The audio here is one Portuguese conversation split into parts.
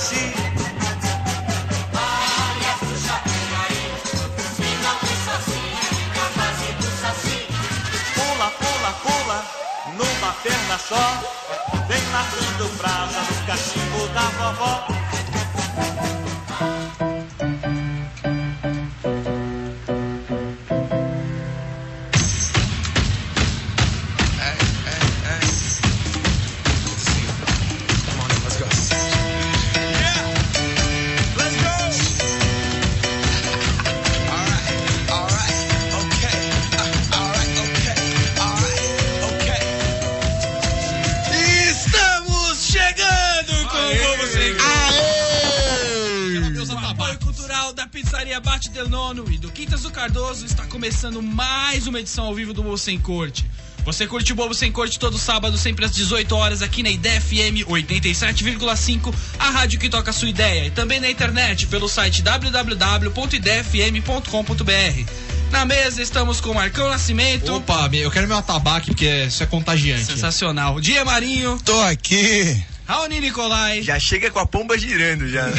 saci. Pula, pula, pula, numa perna só. Vem matando brasa no cachimbo da vovó. Cardoso está começando mais uma edição ao vivo do Bobo Sem Corte. Você curte o Bobo Sem Corte todo sábado, sempre às 18 horas, aqui na Ideia FM 87,5, a rádio que toca a sua ideia. E também na internet, pelo site www.idefm.com.br. Na mesa estamos com Marcão Nascimento. Opa, eu quero meu atabaque, porque isso é contagiante. Sensacional. Dia Marinho. Tô aqui. Raoni Nicolai. Já chega com a pomba girando já.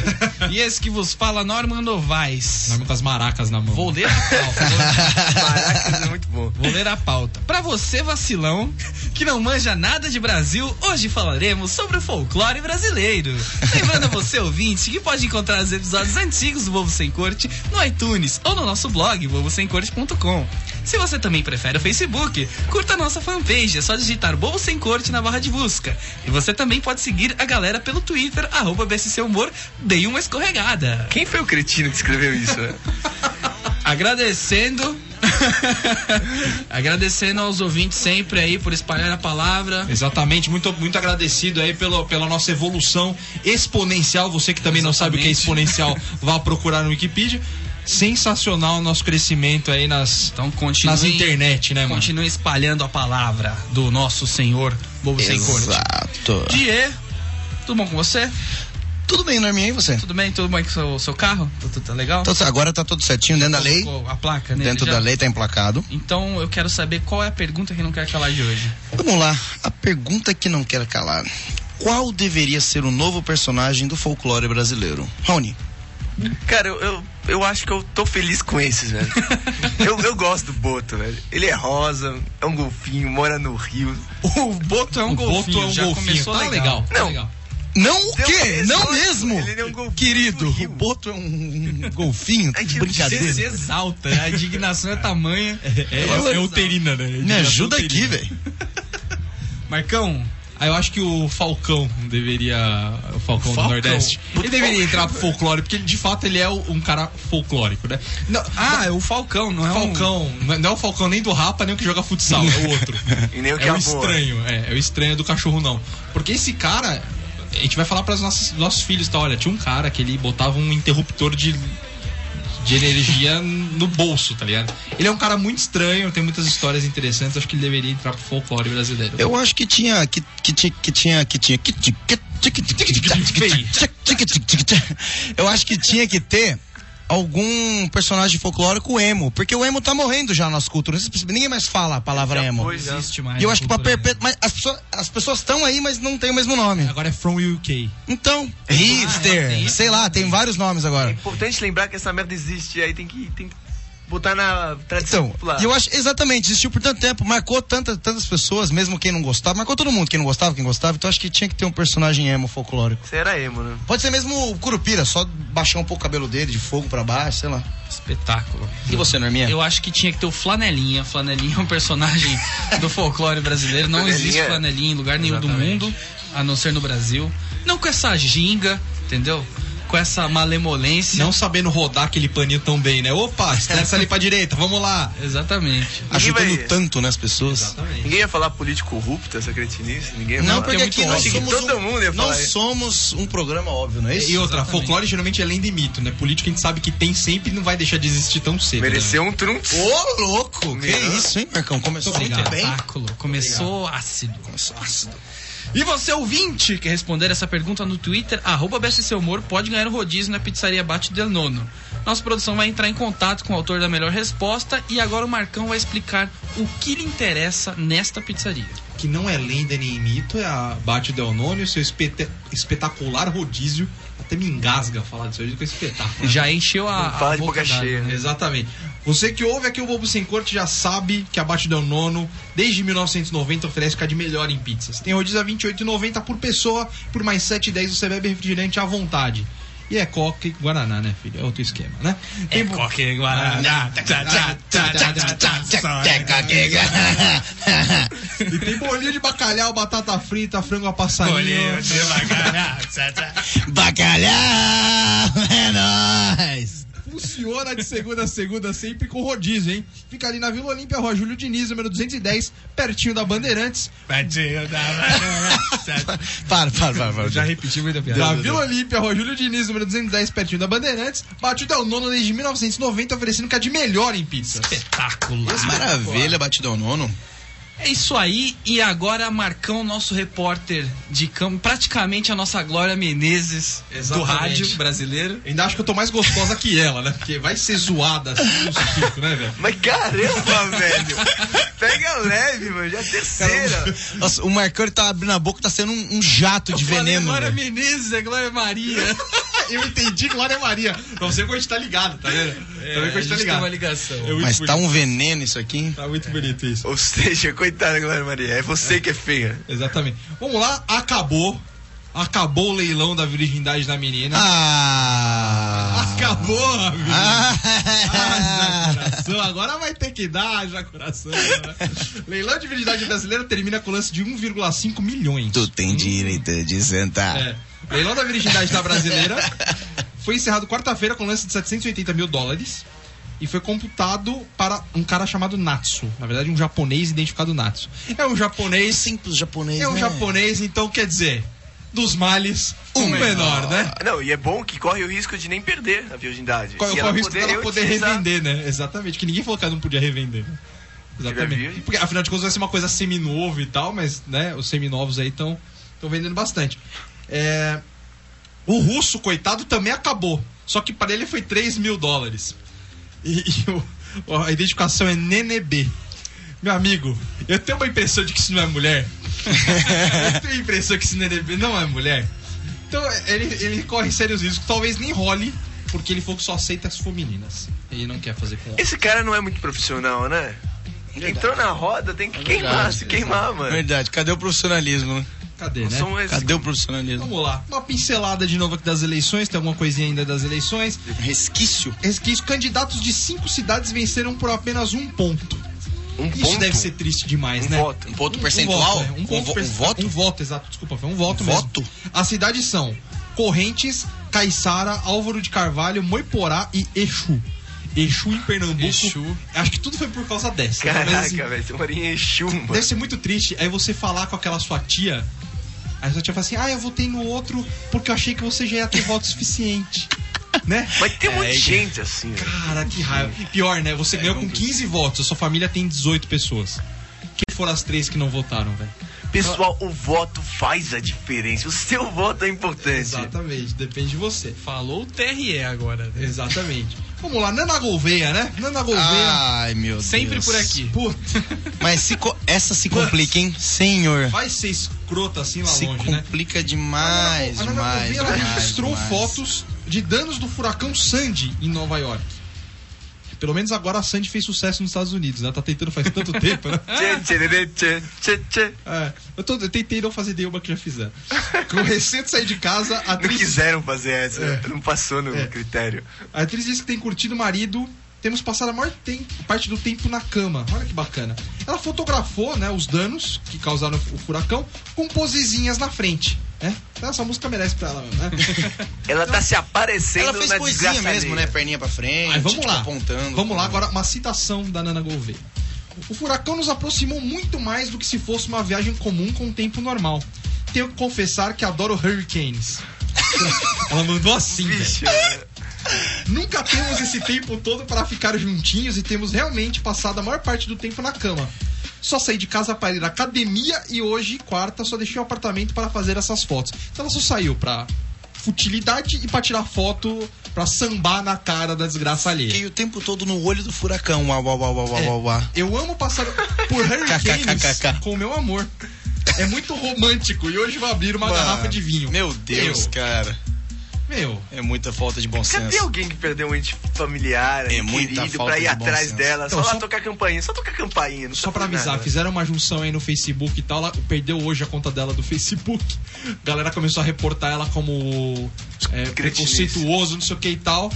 E esse que vos fala, Norman Novaes. Nome com as maracas na mão. Vou ler a pauta. Maracas é muito bom. Vou ler a pauta. Pra você, vacilão, que não manja nada de Brasil, hoje falaremos sobre o folclore brasileiro. Lembrando a você, ouvinte, que pode encontrar os episódios antigos do Bobo Sem Corte no iTunes ou no nosso blog, bobosemcorte.com. Se você também prefere o Facebook, curta a nossa fanpage, é só digitar Bobo Sem Corte na barra de busca. E você também pode seguir a galera pelo Twitter, arroba BSC Humor, dei uma escorregada. Quem foi o cretino que escreveu isso? né? Agradecendo. Agradecendo aos ouvintes sempre aí por espalhar a palavra. Exatamente, muito, muito agradecido aí pelo, pela nossa evolução exponencial. Você que também não sabe o que é Exatamente. exponencial, vá procurar no Wikipedia. Sensacional o nosso crescimento aí nas, Então continue, nas internet, né, mano? continue espalhando a palavra do nosso Senhor Bobo Sem Corte. Exato. Die, tudo bom com você? Tudo bem, Norminha, e você? Tudo bem? Tudo bem com o seu, seu carro? Tudo, tá legal? Então, agora tá tudo certinho dentro da lei. A placa nele Dentro já? da lei tá emplacado. Então eu quero saber qual é a pergunta que não quer calar de hoje. Vamos lá. A pergunta que não quero calar. Qual deveria ser o novo personagem do folclore brasileiro? Rony. Cara, eu, eu, eu acho que eu tô feliz com esses, velho. Eu, eu gosto do Boto, velho. Ele é rosa, é um golfinho, mora no Rio. O Boto é um O golfinho, Boto é um já golfinho. começou Tá legal. legal. tá Não. legal. Não o um quê? Não mesmo? ele é um golfinho Querido, do o. Boto é um golfinho. A gente não Você Brincadeira. se exalta, a indignação é tamanha. É, é, é uterina, né? Me ajuda aqui, velho. Marcão, Aí eu acho que o Falcão deveria. O Falcão, Falcão? do Nordeste. Ele deveria entrar pro folclore, porque de fato ele é um cara folclórico, né? Não, ah, é o Falcão, não é um... Falcão, não é o Falcão nem do Rapa, nem o que joga futsal, é o outro. E nem o que é o estranho, é, é o estranho do cachorro não. Porque esse cara, a gente vai falar para os nossos, nossos filhos, tá? Olha, tinha um cara que ele botava um interruptor de de energia no bolso, tá ligado? Ele é um cara muito estranho, tem muitas histórias interessantes, acho que ele deveria entrar pro folclore brasileiro. Eu acho que tinha que, que, que tinha que tinha que, que, que, que, que, que, que, ti- Eu acho que tinha que ter algum personagem folclórico emo, porque o emo tá morrendo já nas culturas. Ninguém mais fala a palavra Já emo. existe mais. E eu na acho que pra cultura. perpetuar. Mas as pessoas as pessoas estão aí, mas não tem o mesmo nome. Agora é From UK. Então, é, hipster, tem sei lá, tem vários nomes É agora. importante lembrar que essa merda existe, aí tem que, tem que botar na tradição Então, popular. e eu acho exatamente, existiu por tanto tempo, marcou tanta, tantas pessoas, mesmo quem não gostava, marcou todo mundo, quem não gostava, quem gostava, então acho que tinha que ter um personagem emo folclórico. Você era emo, né? Pode ser mesmo o Curupira, só baixar um pouco o cabelo dele, de fogo pra baixo, sei lá. Espetáculo. E você, Norminha? Eu acho que tinha que ter o Flanelinha. Flanelinha é um personagem do folclore brasileiro. Não existe é- Flanelinha em lugar nenhum do Exatamente. mundo, a não ser no Brasil. Não com essa ginga, entendeu? Com essa malemolência. Não sabendo rodar aquele paninho tão bem, né? Opa, desce ali pra direita, vamos lá. Exatamente. Ajudando vai- tanto, né, as pessoas. Exatamente. Ninguém ia falar político corrupto, essa cretinice? Ninguém ia Não, falar. porque aqui nós somos, Todo um, mundo ia falar nós isso. somos um programa óbvio, não é isso? E outra, Exatamente. folclore geralmente é lenda e mito, né? Político a gente sabe que tem sempre e não vai deixar de existir tão cedo. Mereceu um trunfo. Ô, louco! Que Meu. isso, hein, Marcão? Começou Muito muito bem. Espetáculo. Começou ácido. Começou ácido. E você, ouvinte, que responder essa pergunta no Twitter, arroba Humor, pode ganhar o rodízio na pizzaria Bate Del Nono. Nossa produção vai entrar em contato com o autor da melhor resposta e agora o Marcão vai explicar o que lhe interessa nesta pizzaria. que não é lenda nem mito, é a Bate Del Nono e seu espete- espetacular rodízio. Até me engasga falar disso hoje com espetáculo. Já encheu a. Não fala a de boca cheia, né? Exatamente. Você que ouve aqui o Bobo Sem Corte já sabe que a Bate Del Nono, desde 1990, oferece o que há de melhor em pizzas. Tem rodízio a R$ 28,90 por pessoa, por mais R$ 7,10 você bebe refrigerante à vontade. E é Coca e Guaraná, né, filho? É outro esquema, né? Tem bo- Coque, Guaraná. Tchá, tchá. E tem bolinho de bacalhau, batata frita, frango a passarinho. Bolinho de bacalhau. Bacalhau! É nóis! Funciona de segunda a segunda, sempre com rodízio, hein? Fica ali na Vila Olímpia, Rua Júlio Diniz, número 210, pertinho da Bandeirantes. Pertinho da tchá. Para, para, para. para. Já repeti muita piada. Da Vila Olímpia, Rua Júlio Diniz, número 210, pertinho da Bandeirantes. Bate o Del Nono desde 1990, oferecendo o que há de melhor em pizzas. Espetacular. Maravilha, batidão nono. É isso aí, e agora Marcão, nosso repórter de campo, praticamente a nossa Glória Menezes do Exatamente. rádio brasileiro. Ainda acho que eu tô mais gostosa que ela, né? Porque vai ser zoada assim no circo, né, velho? Mas caramba, velho. Pega leve, mano. Já é terceira. Nossa, o Marcão ele tá abrindo a boca, tá sendo um, um jato de veneno. Glória velho. Menezes, é Glória Maria. Eu entendi Glória Maria. Pra você que a gente tá ligado, tá vendo? É, Também que a gente tá tem uma ligado. ligação. É Mas tá bonito. um veneno isso aqui, hein? Tá muito bonito isso. Ou seja, coitada, Glória Maria. É você que é feia. Exatamente. Vamos lá, acabou. Acabou o leilão da virgindade da menina. Ah! Acabou, amigo. Ah, Ah! já coração. Agora vai ter que dar, já coração. né? Leilão de virgindade brasileira termina com lance de 1,5 milhões. Tu tem direito de sentar. É. Leilão da virgindade da brasileira foi encerrado quarta-feira com lance de 780 mil dólares e foi computado para um cara chamado Natsu. Na verdade, um japonês identificado Natsu. É um japonês. Simples japonês, É um né? japonês, então quer dizer, dos males, o menor, né? Não, e é bom que corre o risco de nem perder a virgindade. Qual E é o risco dela poder reutilizar. revender, né? Exatamente, que ninguém falou que ela não podia revender. né? Exatamente. Porque afinal de contas vai ser uma coisa seminovo e tal, mas né, os seminovos aí estão vendendo bastante. É, o russo, coitado, também acabou. Só que para ele foi 3 mil dólares. E, e o- a identificação é Nenebê. Meu amigo, eu tenho uma impressão de que isso não é mulher. eu tenho a impressão que esse Nenebê não é mulher. Então ele, ele corre sérios riscos. Talvez nem role, porque ele falou que só aceita as femininas. Ele não quer fazer com Esse cara não é muito profissional, né? Entrou na roda, tem que queimar, verdade, se queimar, mano. Verdade, cadê o profissionalismo, né? Cadê, né? são esses- Cadê o profissionalismo? Vamos lá. Uma pincelada de novo aqui das eleições. Tem alguma coisinha ainda das eleições? Resquício. Resquício. Candidatos de cinco cidades venceram por apenas um ponto. Um Isso ponto. deve ser triste demais, Um né? voto. Um ponto Um percentual? voto, né? um, ponto vo- perc- um voto? Um voto, exato. Desculpa, foi um voto Um mesmo. voto? As cidades são Correntes, Caiçara, Álvaro de Carvalho, Moiporá e Exu. Exu em Pernambuco. Exu. Acho que tudo foi por causa dessa. Mas, Caraca, assim, velho, você mora em Exu, mano. Deve ser muito triste aí você falar com aquela sua tia. Aí a sua tia fala assim: Ah, eu votei no outro porque eu achei que você já ia ter voto suficiente. né? Mas tem um monte É, de gente assim, velho. Cara, que raiva. Pior, né? Você ganhou com 15 votos, a sua família tem 18 pessoas. Quem foram as três que não votaram, velho? Pessoal, o voto faz a diferença. O seu voto é importante. Exatamente, depende de você. Falou o TRE agora. né? Exatamente. Vamos lá, Nana Gouveia, né? Nana Gouveia. Ai, meu Sempre Deus. por aqui. Puta, Mas se co- essa se complica, hein? Senhor. vai ser escrota assim lá Se longe, né? complica demais, a Nana demais, Gouveia ela demais, registrou demais. fotos de danos do furacão Sandy em Nova York. Pelo menos agora a Sandy fez sucesso nos Estados Unidos, né? Tá tentando faz tanto tempo, né? É, eu, tô- eu tentei não fazer nenhuma que já fizeram. Com recente sair de casa, a Não atriz, quiseram fazer essa. É. Não passou no É. critério. a atriz disse que tem curtido o marido. Temos passado a maior tempo, parte do tempo na cama. Olha que bacana. Ela fotografou né, os danos que causaram o furacão com posezinhas na frente. Né? Então, essa música merece pra ela mesmo, né? Ela tá se aparecendo Ela fez na poesia mesmo, né? Perninha pra frente, Aí vamos tipo, lá. apontando. Vamos lá, agora uma citação da Nana Gouveia. O furacão nos aproximou muito mais do que se fosse uma viagem comum com o tempo normal. Tenho que confessar que adoro hurricanes. Ela mandou assim, velho. Nunca temos esse tempo todo para ficar juntinhos e temos realmente passado a maior parte do tempo na cama. Só saí de casa para ir à academia e hoje, quarta, só deixei o apartamento para fazer essas fotos. Então ela só saiu pra futilidade e pra tirar foto pra sambar na cara da desgraça alheia. Fiquei o tempo todo no olho do furacão. Uau, uau, uau, uau, uau, uau, uau. Eu amo passar por hurricanes com o meu amor. É muito romântico e hoje vou abrir uma Mano, garrafa de vinho. Meu Deus, Meu. cara. Meu, É muita falta de bom Cadê senso. alguém que perdeu um ente familiar, É muita querido, falta pra ir atrás dela? Então, só lá só- tocar campainha, só tocar campainha. Não só tá pra avisar, nada. fizeram uma junção aí no Facebook e tal, ela perdeu hoje a conta dela do Facebook. A galera começou a reportar ela como é, preconceituoso, não sei o que e tal.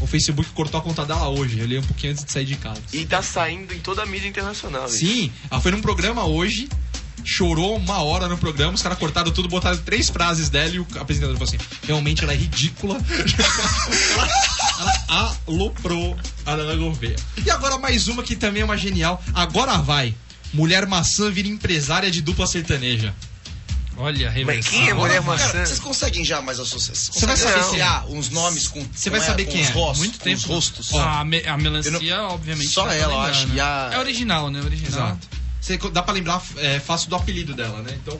O Facebook cortou a conta dela hoje, eu li um pouquinho antes de sair de casa. E tá saindo em toda a mídia internacional. isso. Sim, ela foi num programa hoje, chorou uma hora no programa, os caras cortaram tudo, botaram três frases dela e o apresentador falou assim: realmente ela é ridícula. ela, ela aloprou a Ana Gouveia. E agora mais uma que também é uma genial. Agora vai. Mulher maçã vira empresária de dupla sertaneja. Olha, a Mas quem é mulher vai. maçã? Cara, vocês conseguem já mais associar? Você vai é. associar uns nomes com. Você vai saber quem os é. rostos, Muito tempo. Os rostos. A, me- a melancia, obviamente. Só pra ela, eu acho, né? a- É original, né? Original. Exato. Você, dá pra lembrar é, fácil do apelido dela, né? Então,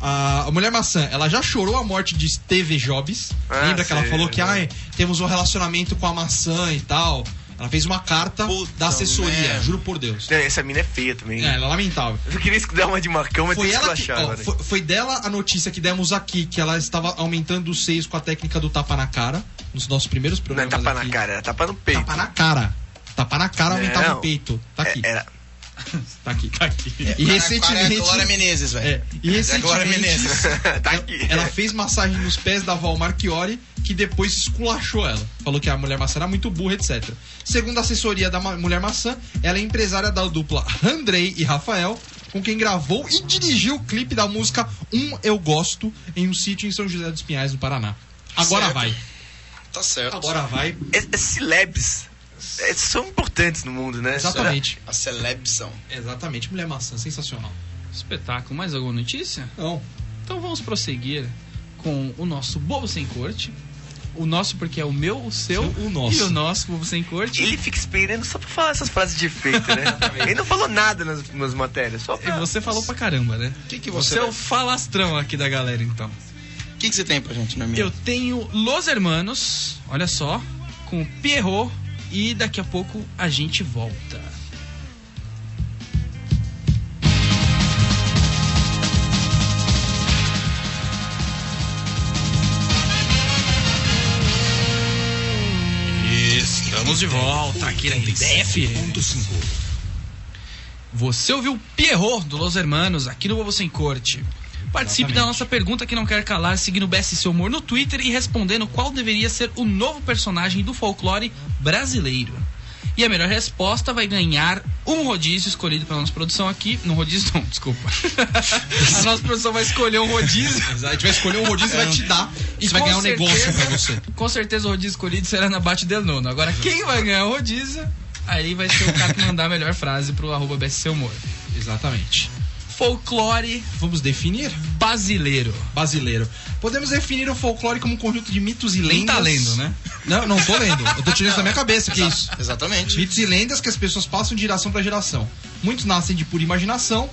a, Mulher Maçã, ela já chorou a morte de Steve Jobs. Ah, Lembra que ela falou que é. ai, temos um relacionamento com a maçã e tal. Ela fez uma carta Puta da assessoria, merda. juro por Deus. Essa mina é feia também. É, ela é lamentável. Eu queria dar uma de Marcão, mas Foi, ela que, ó, foi, foi dela a notícia que demos aqui, que ela estava aumentando os seios com a técnica do tapa na cara, nos nossos primeiros Não é programas tapa aqui. na cara, era tapa no peito. Tapa na cara. Tapa na cara aumentava Não. o peito. Tá aqui, É, Era... tá aqui, tá aqui. É, E É a recentemente... Glória Menezes, velho. É, e É a Glória recentemente... Menezes. tá aqui. Ela fez massagem nos pés da Val Marchiori, que depois esculachou ela. Falou que a mulher maçã era muito burra, etc. Segundo a assessoria da mulher maçã, ela é empresária da dupla Andrei e Rafael, com quem gravou e dirigiu o clipe da música Um Eu Gosto em um sítio em São José dos Pinhais, no Paraná. Agora Certo. vai. Tá certo. Agora vai. É, é celebs. É, são importantes no mundo, né? Exatamente. A celebção. Exatamente. Mulher maçã, sensacional. Espetáculo. Mais alguma notícia? Não. Então vamos prosseguir com o nosso Bobo Sem Corte. O nosso porque é o meu, o seu, o nosso. e o nosso Bobo Sem Corte. Ele fica esperando só pra falar essas frases de efeito, né? Ele não falou nada nas, nas matérias, só E pra... você falou pra caramba, né? O que, que Você você. é o falastrão aqui da galera, então. O que, que você tem pra gente, Norminha? Eu tenho Los Hermanos, olha só, com o Pierrot e daqui a pouco a gente volta. Estamos de volta aqui na IDF. Você ouviu Pierrot do Los Hermanos aqui no Bobo Sem Corte. Participe da nossa pergunta que não quer calar, seguindo o BSC Humor no Twitter e respondendo qual deveria ser o novo personagem do folclore brasileiro. E a melhor resposta vai ganhar um rodízio escolhido pela nossa produção aqui. No rodízio, não, desculpa. a nossa produção vai escolher um rodízio. A gente vai escolher um rodízio e vai te dar. E você vai ganhar um negócio certeza- pra você. Com certeza o rodízio escolhido será na Bate del Nono. Agora, quem vai ganhar o rodízio, aí vai ser o cara que mandar a melhor frase pro arroba BSC Humor. Exatamente. Folclore Vamos definir? brasileiro. Brasileiro. Podemos definir o folclore como um conjunto de mitos e lendas. tá lendo, né? Não, não tô lendo. Eu tô tirando isso da minha cabeça, que é isso. Exatamente. Mitos e lendas que as pessoas passam de geração para geração. Muitos nascem de pura imaginação,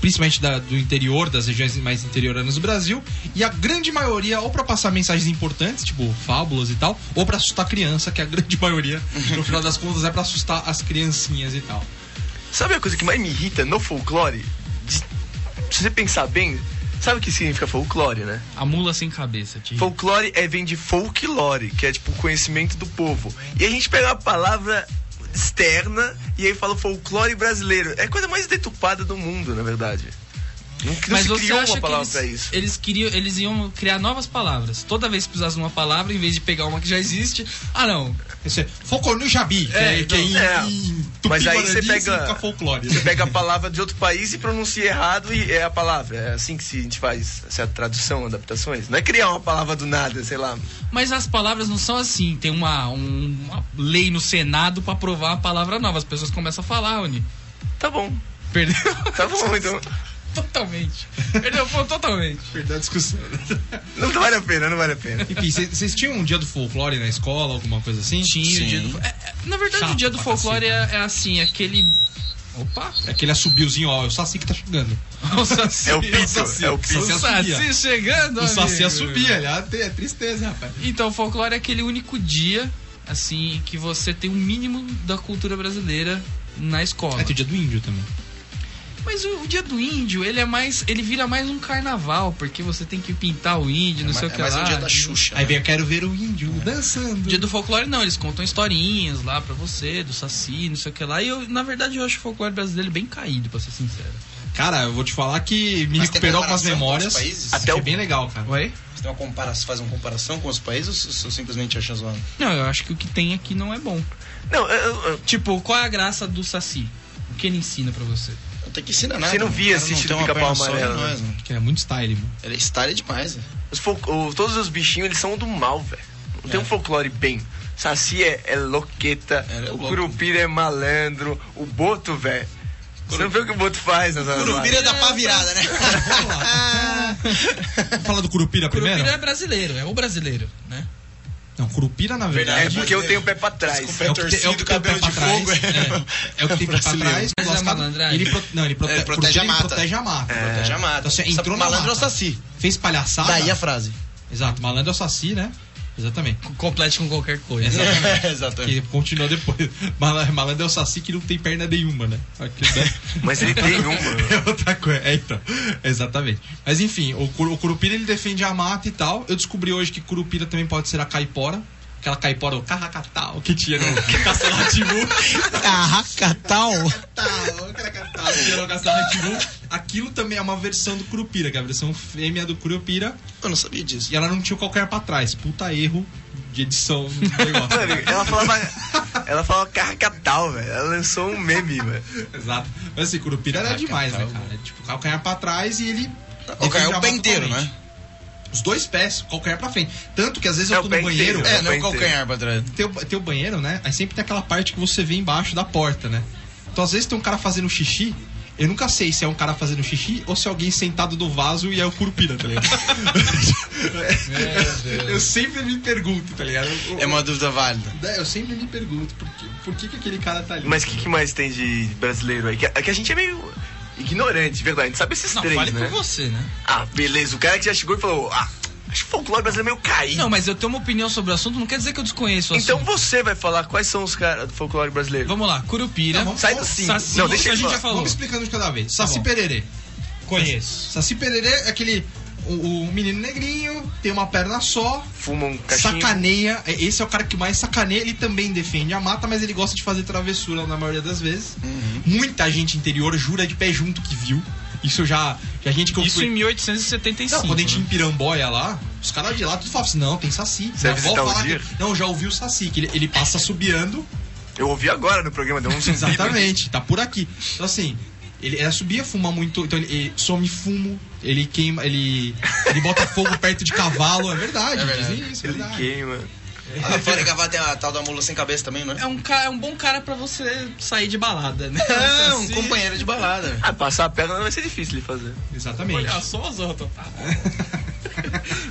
principalmente da- do interior, das regiões mais interioranas do Brasil, e a grande maioria ou para passar mensagens importantes, tipo fábulas e tal, ou para assustar a criança, que a grande maioria, no final das contas, é para assustar as criancinhas e tal. Sabe a coisa que mais me irrita no folclore? Se você pensar bem, sabe o que significa folclore, né? A mula sem cabeça, tio. Folclore é, vem de folklore, que é tipo o conhecimento do povo. E a gente pega a palavra externa e aí fala folclore brasileiro. É a coisa mais deturpada do mundo, na verdade. Não, não Mas você criou acha uma que palavra eles, pra isso. eles queriam, eles iam criar novas palavras. Toda vez que precisasse de uma palavra, em vez de pegar uma que já existe, ah não, Esse é Foco no Jabi, que é, É, que é em, é. Mas aí você pega- significa folclore. Você pega a palavra de outro país e pronuncia errado e é a palavra. É assim que se- a gente faz essa tradução, adaptações. Não é criar uma palavra do nada, sei lá. Mas as palavras não são assim. Tem uma, um- uma lei no Senado pra aprovar a palavra nova. As pessoas começam a falar, Oni. Tá bom, Perdeu tá bom, então. totalmente. Perdeu o ponto totalmente. Perdão a discussão. Não vale a pena, não vale a pena. Enfim, cês- vocês tinham um dia do folclore na escola, alguma coisa assim? Tinha o Sim. dia do. é, é, na verdade, Chato o dia do folclore é, é assim, aquele. Opa! É aquele assobiozinho, ó, é o Saci que tá chegando. O Saci. É o Pito, Saci. é o Pito. O Saci chegando, O Saci assobia, aliás, é tristeza, rapaz. Então, o folclore é aquele único dia, assim, que você tem um mínimo da cultura brasileira na escola. É, tem o dia do índio também. Mas o, o dia do índio, ele é mais. Ele vira mais um carnaval, porque você tem que pintar o índio, não sei o é que mais lá. um dia da Xuxa. Aí né? vem, eu quero ver o índio dançando. Dia do folclore não, eles contam historinhas lá pra você, do Saci, não sei o que lá. E eu, na verdade, eu acho o folclore brasileiro bem caído, pra ser sincero. Cara, eu vou te falar que me Mas recuperou com as memórias. países? Até Achei o- bem legal, cara. Oi? Você tem uma comparação, faz uma comparação com os países ou você simplesmente acha zoando? Não, eu acho que o que tem aqui não é bom. Não, eu- eu- eu- Tipo, qual é a graça do Saci? O que ele ensina pra você? Não tem que ensinar nada. Você não via O cara assistir tem uma Pica-Pau Amarelo, não é, né? Que é muito style, mano. Ele é style demais, velho. os todos os bichinhos, eles são do mal, velho. Não tem É. um folclore bem. Saci é, é loqueta, É, é o louco. Curupira é malandro, o Boto, velho. Você não vê o que o Boto faz nessa Curupira da pá virada, né? Vamos falar do Curupira primeiro? Curupira é brasileiro, é o brasileiro, né? Não, Curupira na verdade. É porque eu tenho o pé pra trás. É o que tem, é o que tem o pé Cabelo pra de trás. fogo, É, é. é o que tem pé pra trás. Mas é malandragem. Ele, pro- não, ele, prote, Ele protege Curupira, a mata. Ele protege a mata. Protege a mata. Então, você entrou na Malandro é o mata. Saci. Fez palhaçada. Daí a frase. Exato, malandro é o Saci, né? Exatamente. Complete com qualquer coisa. Exatamente. Exatamente. Que continua depois. Mala- Malandro é o Saci que não tem perna nenhuma, né? Aqui, né? Mas ele tem uma. É outra coisa. É, então. Exatamente. Mas enfim, o, o Curupira ele defende a mata e tal. Eu descobri hoje que Curupira também pode ser a caipora. Aquela caipora, o carracatal que tinha no Castelo Rá-Tim-Bum. Carracatal. Carracatal, que tinha no Castelo. Aquilo também é uma versão do Curupira, que é a versão fêmea do Curupira. Eu não sabia disso. E ela não tinha o qualquer pra trás. Puta erro de edição do negócio. Mano, ela falava. Ela falava carcatal, velho. Ela lançou um meme, velho. Exato. Mas assim, Curupira era demais, né, cara? Tipo, calcanhar pra trás e ele. O cara é o pé inteiro, né? Os dois pés, calcanhar pra frente. Tanto que às vezes É, eu o tô no banheiro. inteiro, É, não é o calcanhar pra trás. Tem, o, tem o banheiro, né? Aí sempre tem aquela parte que você vê embaixo da porta, né? Então às vezes tem um cara fazendo xixi. Eu nunca sei se é um cara fazendo xixi ou se é alguém sentado no vaso e é o Curupira, tá ligado? eu sempre me pergunto, tá ligado? Eu, É uma dúvida válida. eu sempre me pergunto por que, por que, que aquele cara tá ali. Mas o que, que mais tem de brasileiro aí? Que, é que a gente é meio ignorante, verdade. A gente sabe esses Não, três, fale né? por você, né? Ah, beleza. O cara que já chegou e falou: Ah, acho que o folclore brasileiro é meio caído. Não, mas eu tenho uma opinião sobre o assunto, não quer dizer que eu desconheço o então assunto. você vai falar quais são os caras do folclore brasileiro. Vamos lá, Curupira. Não, vamos- Sai do cinco. Saci, Não, deixa que a eu gente falar. já falou. Vamos explicando de cada vez. Tá Saci bom. Pererê. Conheço. Saci Pererê é aquele. O, o menino negrinho, tem uma perna só, Fuma um cachinho. sacaneia. é- Esse é o cara que mais sacaneia. Ele também defende a mata, mas ele gosta de fazer travessura na maioria das vezes. Uhum. Muita gente interior jura de pé junto que viu. Isso já. Já gente que eu Isso fui. em 1875. Não, quando a gente ia né? em Piramboia lá, os caras de lá tudo falavam assim: não, tem Saci. Você Minha avó fala que- Não, já ouviu o Saci, que ele, ele passa subiando. Eu ouvi agora no programa, deu um. Exatamente, tá por aqui. Então assim, ele, ele subia, fuma muito, então ele, ele some fumo, ele queima, ele, ele bota fogo perto de cavalo, é verdade, É verdade. dizem isso, é Ele verdade. queima. Ah, fora que tem a tal da mula sem cabeça também, não é? É um, ca- é um bom cara pra você sair de balada, né? É, um companheiro de balada. Ah, passar a perna não vai ser difícil de fazer. Exatamente. Olha só os outros.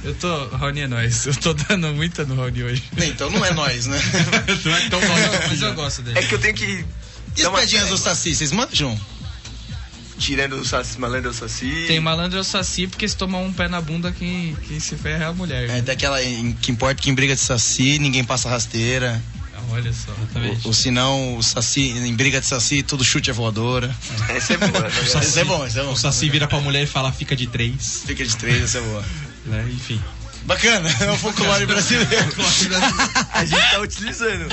Eu tô. Raoni é nóis. Eu tô dando muita no Raoni hoje. Então não é nós, né? Não é tão Não, bom. mas eu gosto dele. É que eu tenho que. E as uma pedinhas do trégua. Saci, vocês manjam? Tirando o saci, malandro é o saci. Tem malandro é o saci porque se tomar um pé na bunda, quem, quem se ferra é a mulher. É daquela em- que importa quem briga de Saci, ninguém passa rasteira. Olha só. Exatamente. Ou se não, o Saci, em briga de Saci, todo chute é voadora. Essa é boa. verdade. Isso é bom, isso é bom. O Saci vira pra mulher e fala, fica de três. Fica de três, isso é boa. Né? Enfim. Bacana, é o folclore brasileiro. A gente tá utilizando.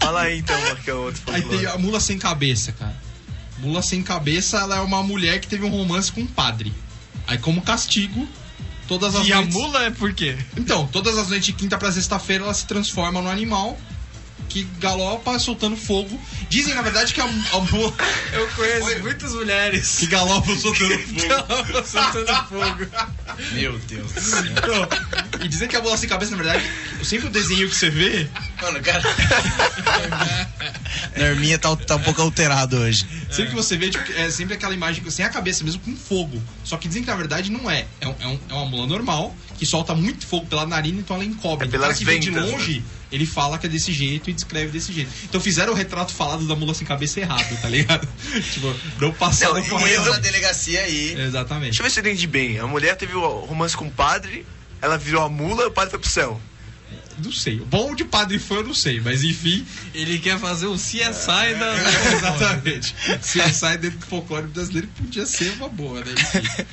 Fala aí então, Marcão, outro Aí tem folclore. a mula sem cabeça, cara. Mula sem cabeça, ela é uma mulher que teve um romance com um padre. Aí, como castigo, todas as E a noites... mula é por quê? Então, todas as noites de quinta pra sexta-feira, ela se transforma no animal que galopa soltando fogo. Dizem, na verdade, que a, a mula Eu conheço muitas mulheres que galopa soltando fogo. soltando fogo. Meu Deus do céu. Não. E dizem que a mula sem cabeça, na verdade, sempre o desenho que você vê, Mano, cara. Norminha tá, tá um pouco alterado hoje. sempre que você vê, tipo, é sempre aquela imagem sem a cabeça mesmo, com fogo. Só que dizem que na verdade não é. É, um- é um- é uma mula normal, que solta muito fogo pela narina, então ela encobre. É Então, cara que vem de ventas, longe, ele fala que é desse jeito e descreve desse jeito. Então fizeram o retrato falado da mula sem cabeça errado, tá ligado? tipo, não passaram Não, na delegacia aí. Exatamente. Deixa eu ver se eu entendi bem. A mulher teve o romance com o padre, ela virou a mula e o padre foi pro céu. Não sei. O bom de padre foi, eu não sei, mas enfim. Ele quer fazer o CSI da. Exatamente. Se ele sai dentro do folclore brasileiro, podia ser uma boa, né? Enfim.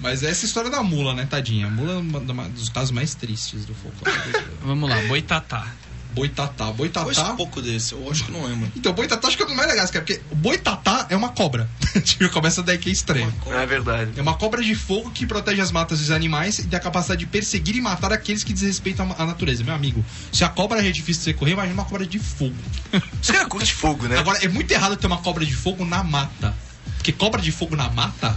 Mas essa história da mula, né, tadinha? A mula é um dos casos mais tristes do folclore brasileiro. Vamos lá, boitatá. Boitatá. Boitatá. pouco desse, eu acho que não lembro. Então, boitatá acho que é um dos mais cara, porque o boitatá é uma cobra. tipo, começa daí que é estranho. É verdade. É uma cobra de fogo que protege as matas dos animais e tem a capacidade de perseguir e matar aqueles que desrespeitam a natureza. Meu amigo, se a cobra é difícil de você correr, imagina uma cobra de fogo. Os caras curtem fogo, né? Agora, é muito errado ter uma cobra de fogo na mata. Porque cobra de fogo na mata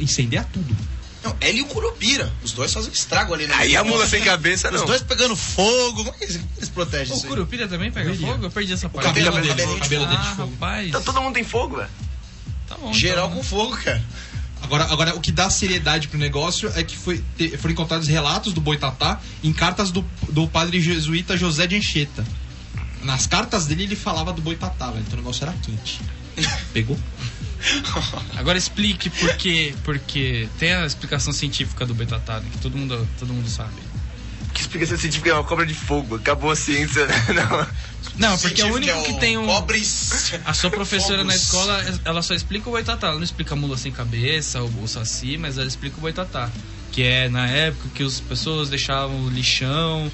incendeia tudo. Não, ela e o Curupira. Os dois fazem estrago ali no Aí a mula sem cabeça, Os não. dois pegando fogo. Como é que eles eles protegem O? Curupira também pega Viria. fogo? Eu perdi essa parte. cabelo dele, ah, o cabelo dele de fogo. rapaz. Então todo mundo tem fogo, velho. Tá bom. Geral então. com fogo, cara. Agora, agora, o que dá seriedade pro negócio é que foi, te- foram encontrados relatos do Boitatá em cartas do, do padre jesuíta José de Anchieta. Nas cartas dele, ele falava do Boitatá, velho. Então o negócio era quente. Pegou? Agora explique por quê. Porque tem a explicação científica do né, que todo mundo, todo mundo sabe. Que explicação científica é uma cobra de fogo. Acabou a ciência. Não. Não, porque é o único que tem um. Cobres. A sua professora na Fogos. escola, ela só explica o boitatá. Ela não explica a mula sem cabeça, o, o saci, mas ela explica o boitatá. Que é na época que as pessoas deixavam o lixão,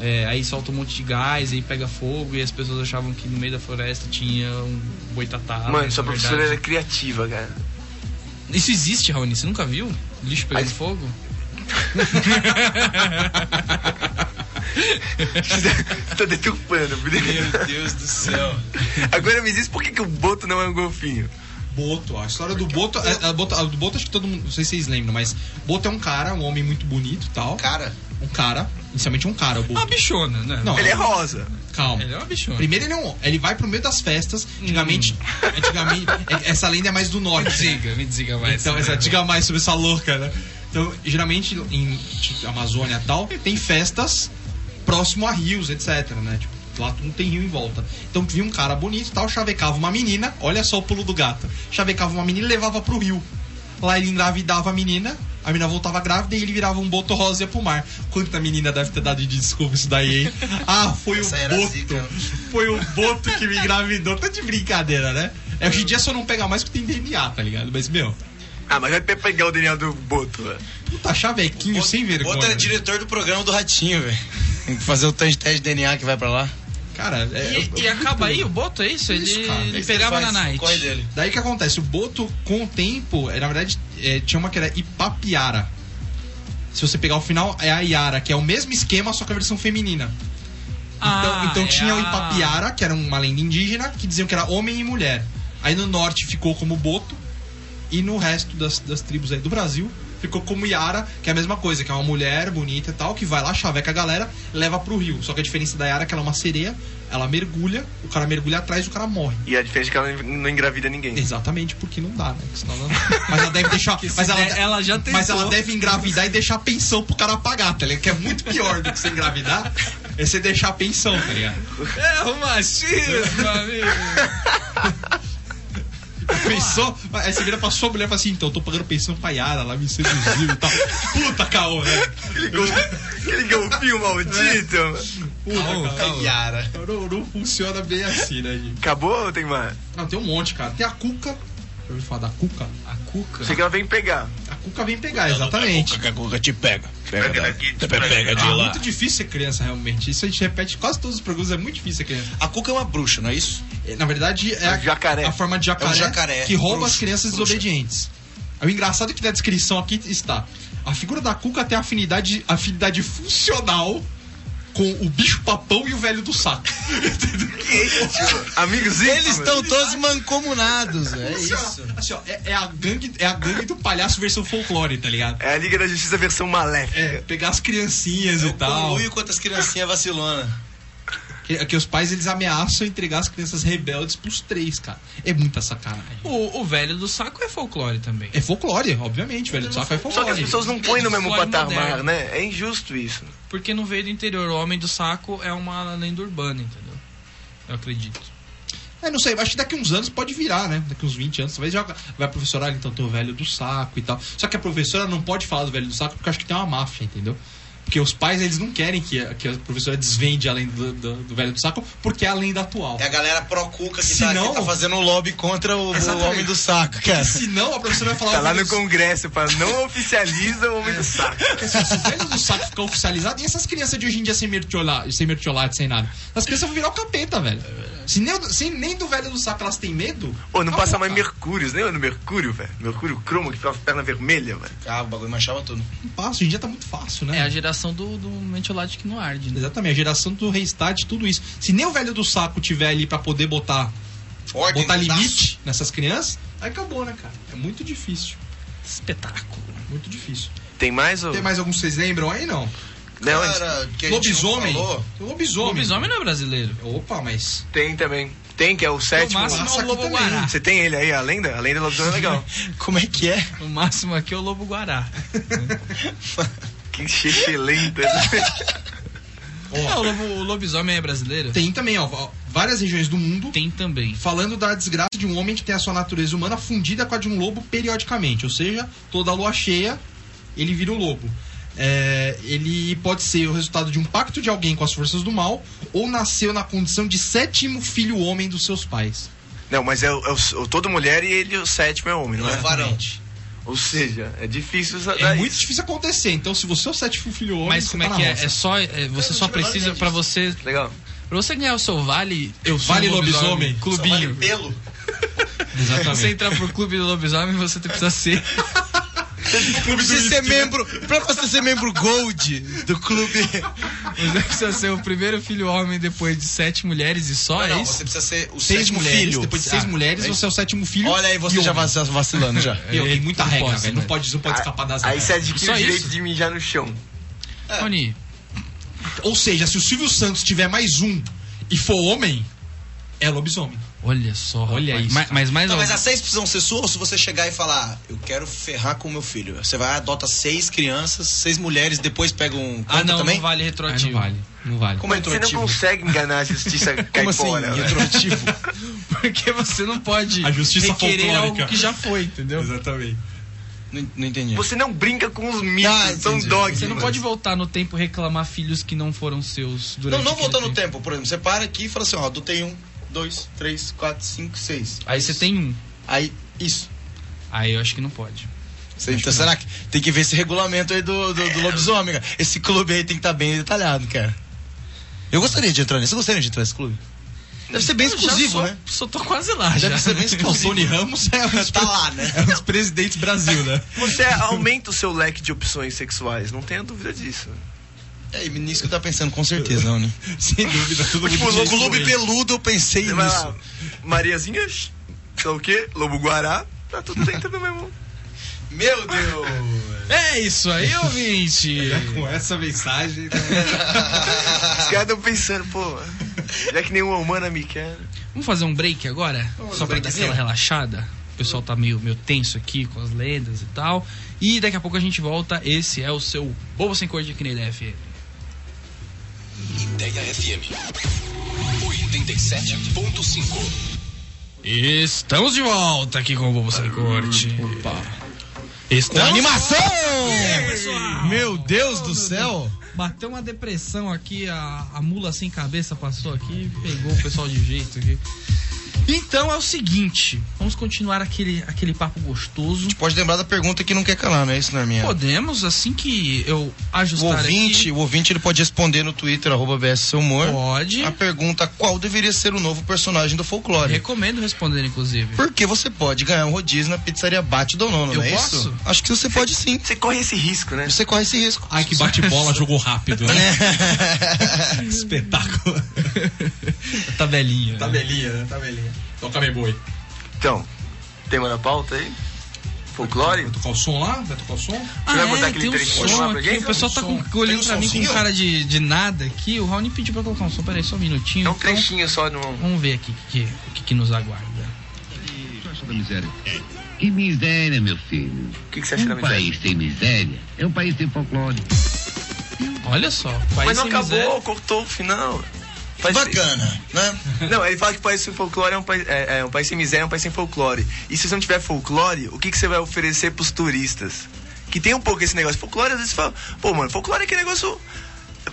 é, aí solta um monte de gás, aí pega fogo, e as pessoas achavam que no meio da floresta tinha um boitatá. Mano, sua professora verdade- era criativa, cara. Isso existe, Raoni? Você nunca viu? Lixo pegando Mas- fogo? tá deturpando, beleza? Meu Deus do céu. Agora me diz por que, que o Boto não é um golfinho. Boto, a história do Boto, é, a, Boto, a do Boto acho que todo mundo, não sei se vocês lembram, mas Boto é um cara, um homem muito bonito e tal. Cara, Um cara, inicialmente um cara, o Uma Boto. bichona, né? Não, Ele é rosa. calma. Ele é uma bichona. Primeiro ele é um, ele vai pro meio das festas, antigamente, antigamente, é- essa lenda é mais do Me norte. né? diga, me diga mais. Então, essa, diga mais sobre essa louca, né? Então, geralmente em tipo, Amazônia e tal, tem festas próximo a rios, etc, né? Tipo, lá não tem rio em volta. Então vinha um cara bonito e tal, chavecava uma menina, olha só o pulo do gato. Chavecava uma menina e levava pro rio. Lá ele engravidava a menina, a menina voltava grávida e ele virava um boto rosa e ia pro mar. Quanta menina deve ter dado de desculpa isso daí, hein? Ah, foi Essa o boto. zica. Foi o boto que me engravidou. Tá de brincadeira, né? É, hoje em dia só não pega mais que tem DNA, tá ligado? Mas, meu, Ah, mas vai pe- pegar o DNA do Boto, velho. puta chavequinho sem vergonha. Outro era diretor do programa do Ratinho, velho. Tem que fazer o teste de DNA que vai pra lá. Cara, é, E, e acaba aí o Boto, é isso? Isso, ele cara. ele É pegava ele na night. Dele. Daí que acontece, o Boto, com o tempo, é, na verdade, é, tinha uma que era Ipapiara. Se você pegar o final, é a Yara, que é o mesmo esquema, só que a versão feminina. Então, Ah, então é tinha o a- Ipapiara, que era uma lenda indígena, que diziam que era homem e mulher. Aí no norte ficou como Boto, e no resto das, das tribos aí do Brasil ficou como Yara, que é a mesma coisa, que é uma mulher bonita e tal, que vai lá, chaveca a galera, leva pro rio. Só que a diferença da Yara é que ela é uma sereia, ela mergulha, o cara mergulha atrás e o cara morre. E a diferença é que ela não engravida ninguém. Exatamente, porque não dá, né? Porque senão ela... Mas ela deve deixar. Mas ela, ela já Mas tentou. ela deve engravidar e deixar pensão pro cara pagar, tá ligado? Que é muito pior do que você engravidar, é você deixar pensão, tá ligado? É o machismo, amigo. Pensou? Aí você vira pra sua mulher e fala assim: então, eu tô pagando pensão pra Yara, ela me seduziu e tal. Puta caô, né? Aquele, gol, aquele golfinho maldito. Puta Caô. Yara. Não, não funciona bem assim, né, gente? Acabou ou tem mais? Não, tem um monte, cara. Tem a Cuca. Ouviu falar da Cuca? A Cuca. Sei que ela vem pegar. A Cuca vem pegar, exatamente. Que a Cuca te pega. Pega Pega, daqui, pega pega de É lá. muito difícil ser criança, realmente. Isso a gente repete quase todos os programas, é muito difícil ser criança. A Cuca é uma bruxa, não é isso? É, Na verdade, é a, Jacaré. a forma de jacaré, É um jacaré, que rouba bruxo, as crianças bruxa. desobedientes. O engraçado é que na descrição aqui está. A figura da Cuca tem afinidade, afinidade funcional com o bicho papão e o velho do saco. Amigos Eles estão todos mancomunados, é Assim, ó, isso. assim, ó, é, é a gangue, é a gangue do palhaço versão folclore, tá ligado? É a Liga da Justiça versão maléfica. É, pegar as criancinhas e tal. Conluio quantas criancinhas vacilona. Que, que os pais eles ameaçam entregar as crianças rebeldes pros três, cara. É muita sacanagem. O, o velho do saco é folclore também. É folclore, obviamente, velho. Do saco é Só que folclore. as pessoas não põem no mesmo Folclore patamar, moderno. né? É injusto isso. Porque não veio do interior. O homem do saco é uma lenda urbana, entendeu? Eu acredito. É, não sei, acho que daqui uns anos pode virar, né? Daqui uns 20 anos, talvez já vai a professora, olha, então tem o velho do saco e tal. Só que a professora não pode falar do velho do saco porque acho que tem uma máfia, entendeu? Porque os pais, eles não querem que, a- que a professora desvende além do, do, do velho do saco, porque é a lenda atual. É a galera pró-cuca que, Se tá, não- que tá fazendo lobby contra o, o homem do saco, cara. Senão a professora vai falar. Tá lá no Congresso, para não oficializa o homem do saco. Porque se o velho do saco ficar oficializado, e essas crianças de hoje em dia sem mertiolate, sem, mertiolate, sem nada? As crianças vão virar o capeta, velho. Se nem, se nem do velho do saco elas têm medo. Pô, não acabou, passa mais. Mercúrios, lembra do Mercúrio, velho? Mercúrio cromo que com a perna vermelha, velho. Ah, o bagulho manchava tudo. Não passa, hoje em dia tá muito fácil, né? É a geração do, do mentiolate que não arde, né? Exatamente, a geração do restart, tudo isso. Se nem o velho do saco tiver ali pra poder botar, Ordem botar limite nessas crianças, aí acabou, né, cara? É muito difícil. Espetáculo. Muito difícil. Tem mais ou. Tem mais alguns que vocês lembram aí, não? Não, Cara, que Lobisomem. O lobisomem. lobisomem não é brasileiro. Opa, mas. tem também. Tem, que é o sétimo. máximo Passa é o lobo guará. Você tem ele aí, a lenda? A lenda do lobisomem é legal. Como é que é? O máximo aqui é o lobo guará. Que xixelenta. É, o, lobo, o lobisomem é brasileiro? Tem também, ó, várias regiões do mundo Tem também. falando da desgraça de um homem que tem a sua natureza humana fundida com a de um lobo periodicamente. Ou seja, toda lua cheia, ele vira o lobo. É, ele pode ser o resultado de um pacto de alguém com as forças do mal ou nasceu na condição de sétimo filho homem dos seus pais. Não, mas é, o, é o- todo mulher e ele o sétimo é homem, não É é? o varão. Ou seja, é difícil usar É muito difícil acontecer. Então, se você é o sétimo filho homem, Mas você como é tá que é? roça. É só. é, você só precisa pra você. Legal. Pra você ganhar o seu vale. Eu sou Vale um lobisomem. Clubinho. pelo. Pra você entrar pro clube do lobisomem, você precisa ser. Pra você ser membro, pra você ser membro gold do clube. Você precisa ser o primeiro filho homem depois de sete mulheres e só, é não, isso? você precisa ser o Seis sétimo mulheres, filho. depois de seis Ah, mulheres, é você é o sétimo filho. Olha aí, você já homem. vac- vacilando já. Meu, tem muita Não regra, posso, velho. né? Não pode, não pode escapar das Aí regras. você adquire Só o direito isso? de mijar no chão. Rony, Ou seja, se o Silvio Santos tiver mais um e for homem, é lobisomem. Olha só. Olha rapaz. isso, Mas, mas mais Não, mas as seis precisam ser suas ou se você chegar e falar, eu quero ferrar com o meu filho. Você vai, adota seis crianças, seis mulheres, depois pega um. Ah, não, também? não vale retroativo. não vale. Não vale. Como é você não consegue enganar a justiça Como caipora. assim? velho. Retroativo? Porque você não pode A justiça requerer folclórica. algo que já foi, entendeu? Exatamente. não, não entendi. Você não brinca com os mitos, Ah, são dogmas. Você não pode voltar no tempo e reclamar filhos que não foram seus durante Não, não voltando no tempo, por exemplo, você para aqui e fala assim, ó, adotei um, dois, três, quatro, cinco, seis. Aí você tem um. Aí, isso. Aí eu acho que não pode. Você- então será que tem que ver esse regulamento aí do, do, do lobisomem, cara? Esse clube aí tem que estar bem detalhado, cara. Eu gostaria de entrar nisso. Você gostaria de entrar nesse clube? Deve ser bem Eu já exclusivo, sou- né? Só tô quase lá, Deve já. ser bem O exclusivo. Tony Ramos é um Tá lá, né? é um dos presidentes Brasil, né? Você aumenta o seu leque de opções sexuais, não tenha dúvida disso. É, e nisso que eu tava pensando, com certeza, não, né? Sem dúvida, mundo Tipo, Clube isso. peludo, eu pensei Você nisso. lá, Mariazinha, lá o quê? Lobo Guará, tá tudo dentro do mesmo. Meu Deus! É isso aí, ouvinte. Com essa mensagem. né? Os caras estão pensando, pô, já que nenhuma humana me quer. Vamos fazer um break agora? Só pra dar aquela relaxada. O pessoal tá meio, meio tenso aqui com as lendas e tal. E daqui a pouco a gente volta. Esse é o seu Bobo Sem Cor de Kinelli FM. Ideia FM 87.5. Estamos de volta aqui com o Bobo Corte. Opa. Estamos... Animação! pessoal! Meu Deus do céu! Bateu uma depressão aqui, a, a mula sem cabeça passou aqui e pegou o pessoal de jeito aqui. Então é o seguinte, vamos continuar aquele, aquele papo gostoso. Pode lembrar da pergunta que não quer calar, não é isso, Norminha? Podemos, assim que eu O ajustar ouvinte, aqui, o ouvinte ele pode responder no Twitter, arroba BS Seu Humor, pode. a pergunta qual deveria ser o novo personagem do folclore. Recomendo responder, inclusive. Porque você pode ganhar um rodízio na pizzaria Bate do Nono, Eu não é posso? isso? Acho que você pode sim. Você corre esse risco, né? Você corre esse risco. Ai, que bate-bola, jogou rápido, né? Espetáculo. Tabelinha. Tabelinha, né? Tabelinha. Toca meu boi. Então, tema na pauta aí? Folclore? Vai tocar o som lá? Vai tocar o som? Ah, vai botar é, aquele tem um trechinho som lá pra aqui. gente? O pessoal tá com, olhando Tem um pra mim com cara de, de nada aqui. O Raoni pediu pra colocar um som. Peraí, só um minutinho. É um Então, trechinho só de um. vamos ver aqui o que, o que, que nos aguarda. da miséria. Que miséria, meu filho. O que, que você acha da Um miséria? país sem miséria é um país sem folclore. Olha só. País Mas não acabou, miséria. cortou o final. Faz- Bacana, né? Não, ele fala que o país sem folclore é um país, é, é um país sem miséria, é um país sem folclore. E se você não tiver folclore, o que, que você vai oferecer pros turistas? Que tem um pouco esse negócio. Folclore, às vezes, você fala, pô, mano, folclore é aquele negócio.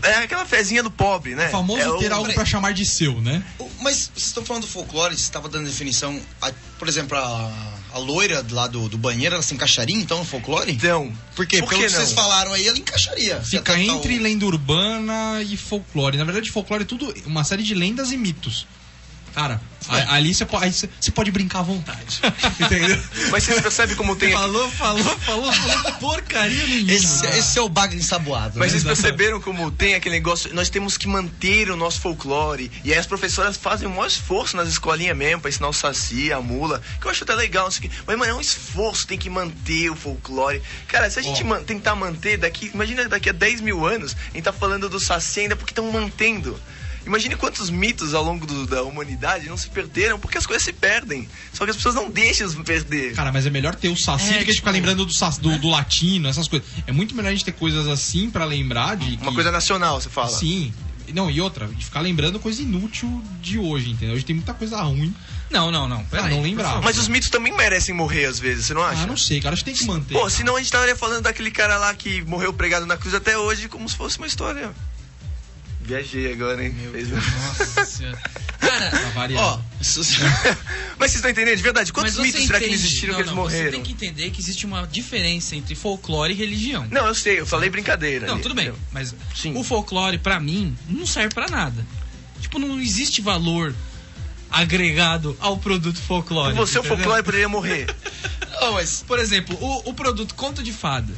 É aquela fezinha do pobre, né? O famoso é o- ter algo pra chamar de seu, né? Mas vocês estão falando do folclore, você estava dando definição. a- por exemplo, a, a loira lá do, do banheiro, ela se encaixaria então no folclore? Então. Por quê? Por Pelo que que vocês falaram aí, ela encaixaria. Fica entre o- lenda urbana e folclore. Na verdade, folclore é tudo uma série de lendas e mitos. Cara, a- ali você pode, pode brincar à vontade. Entendeu? Mas vocês percebem como tem. Falou, falou, falou, falou porcaria nenhuma. Esse, esse é o bagre ensaboado. Mas né? vocês perceberam como tem aquele negócio? Nós temos que manter o nosso folclore. E aí as professoras fazem o maior esforço nas escolinhas mesmo pra ensinar o saci, a mula. Que eu acho até legal, não sei o quê. Mas, mano, é um esforço, tem que manter o folclore. Cara, se a gente Ó. man- tentar manter daqui. Imagina daqui a 10 mil anos, a gente tá falando do saci ainda porque estão mantendo. Imagine quantos mitos ao longo do- da humanidade não se perderam porque as coisas se perdem. Só que as pessoas não deixam se perder. Cara, mas é melhor ter o saci É, do que a gente tipo, ficar lembrando do, saci- do, do latino, essas coisas. É muito melhor a gente ter coisas assim pra lembrar de. Uma que- coisa nacional, você fala. Sim. Não, e outra, de ficar lembrando coisa inútil de hoje, entendeu? Hoje tem muita coisa ruim. Não, não, não. Peraí, Ah, não lembrava. Mas os mitos também merecem morrer às vezes, você não acha? Ah, não sei, cara. Acho que tem que manter. Pô, senão a gente estaria falando daquele cara lá que morreu pregado na cruz até hoje como se fosse uma história. Viajei agora, hein? Fez- Nossa senhora. Cara, variar. Ó, Mas vocês estão entendendo? De verdade, quantos você mitos será que entende- existiram não, que eles não, Você morreram? tem que entender que existe uma diferença entre folclore e religião. Não, eu sei, eu falei brincadeira. Não, ali, tudo bem. entendeu? Mas Sim. o folclore, pra mim, não serve pra nada. Tipo, não existe valor agregado ao produto folclórico. Você, o entendeu? folclore poderia morrer. Não, mas Por exemplo, o, o produto conto de fada.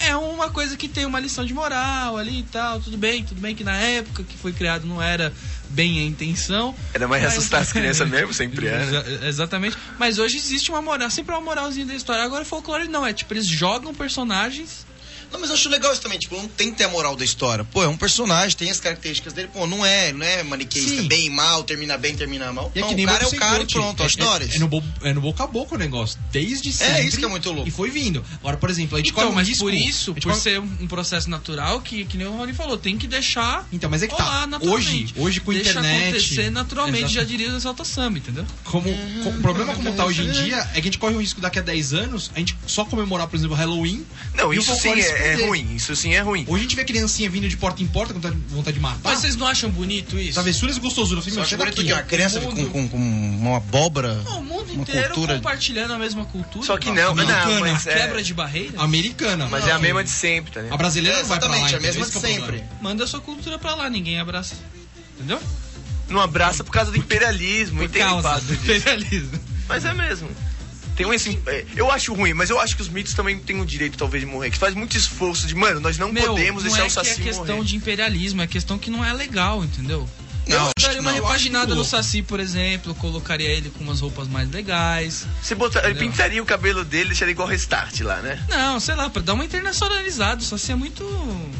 É uma coisa que tem uma lição de moral ali e tal, tudo bem, tudo bem que na época que foi criado não era bem a intenção. Era mais mas- assustar as crianças mesmo, sempre. Exa- exatamente. Mas hoje existe uma moral, sempre uma moralzinha da história. Agora folclore não, é tipo, eles jogam personagens. Não, mas eu acho legal isso também, tipo, não tem que ter a moral da história. Pô, é um personagem, tem as características dele, pô, não é, não é maniqueísta, Sim. bem e mal, termina bem, termina mal. E é não, que nem o cara é o cara e pronto, é, acho da hora é, é, no, bo- é no boca a boca o negócio. Desde sempre. isso que é muito louco. E foi vindo. Agora, por exemplo, a gente Então, corre um mas risco- por a isso, por corre- ser um processo natural, que, que nem o Rony falou, tem que deixar Então, mas é que rolar tá. Hoje, hoje com Deixa internet. acontecer naturalmente, Exato. já diria o Salta Samba, entendeu? Como, co- o problema como tá hoje em dia é que a gente corre o risco daqui a 10 anos a gente só comemorar, por exemplo, Halloween. Não, isso sim se é, é ruim. Isso sim é ruim. Hoje a gente vê criancinha vindo de porta em porta com vontade- de matar. Mas vocês não acham bonito isso? Travessuras e gostosura. Eu falei, Só meu, acho chega bonito aqui, uma criança mundo- com, com, com uma abóbora. Não, o mundo uma inteiro cultura- compartilhando a mesma cultura. Só que não, não, Americana. mas é, Quebra de barreira. Americana. mas é a mesma de sempre, tá A ligado? brasileira É, não vai pra lá. exatamente, a mesma de é sempre. problema. Manda a sua cultura pra lá, ninguém abraça. Entendeu? Não abraça por causa do imperialismo, Por e tem causa do imperialismo. Mas é mesmo. Tem um esse, é, eu acho ruim, mas eu acho que os mitos também têm o direito, talvez, de morrer. Que faz muito esforço de, mano, nós não Meu, podemos não deixar é o é Saci questão morrer. de imperialismo, é questão que não é legal, entendeu? Não, eu daria uma não. repaginada no Saci, por exemplo, colocaria ele com umas roupas mais legais. Você botar, ele Entendeu? pintaria o cabelo dele, deixaria igual restart lá, né? Não, sei lá, pra dar uma internacionalizada. O Saci é muito.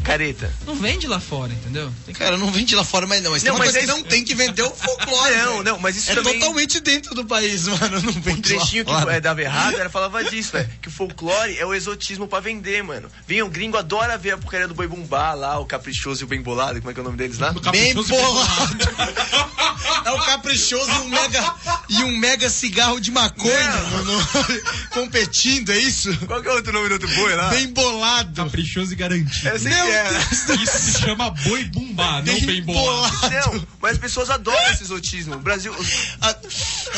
Careta. Não vende lá fora, entendeu? Tem que- Cara, não vende lá fora, mas não. Mas tem Não, uma mas coisa que é- não tem que vender o folclore. Não, não, mas isso É também... totalmente dentro do país, mano. Não O vende lá trechinho que fora. é, dava errado era falava disso, velho. Que o folclore é o exotismo pra vender, mano. Vem o gringo, adora ver a porcaria do boi bumbá lá, o caprichoso e o bem bolado, como é que é o nome deles lá? Bem bolado. É o caprichoso e um mega, e um mega cigarro de maconha no- no- competindo, é isso? Qual que é o outro nome do outro boi lá? Bem bolado. Caprichoso e garantido. Eu sei que é. Isso se chama boi bumbá, não Bem bem bolado. Não, mas as pessoas adoram esse exotismo. O Brasil.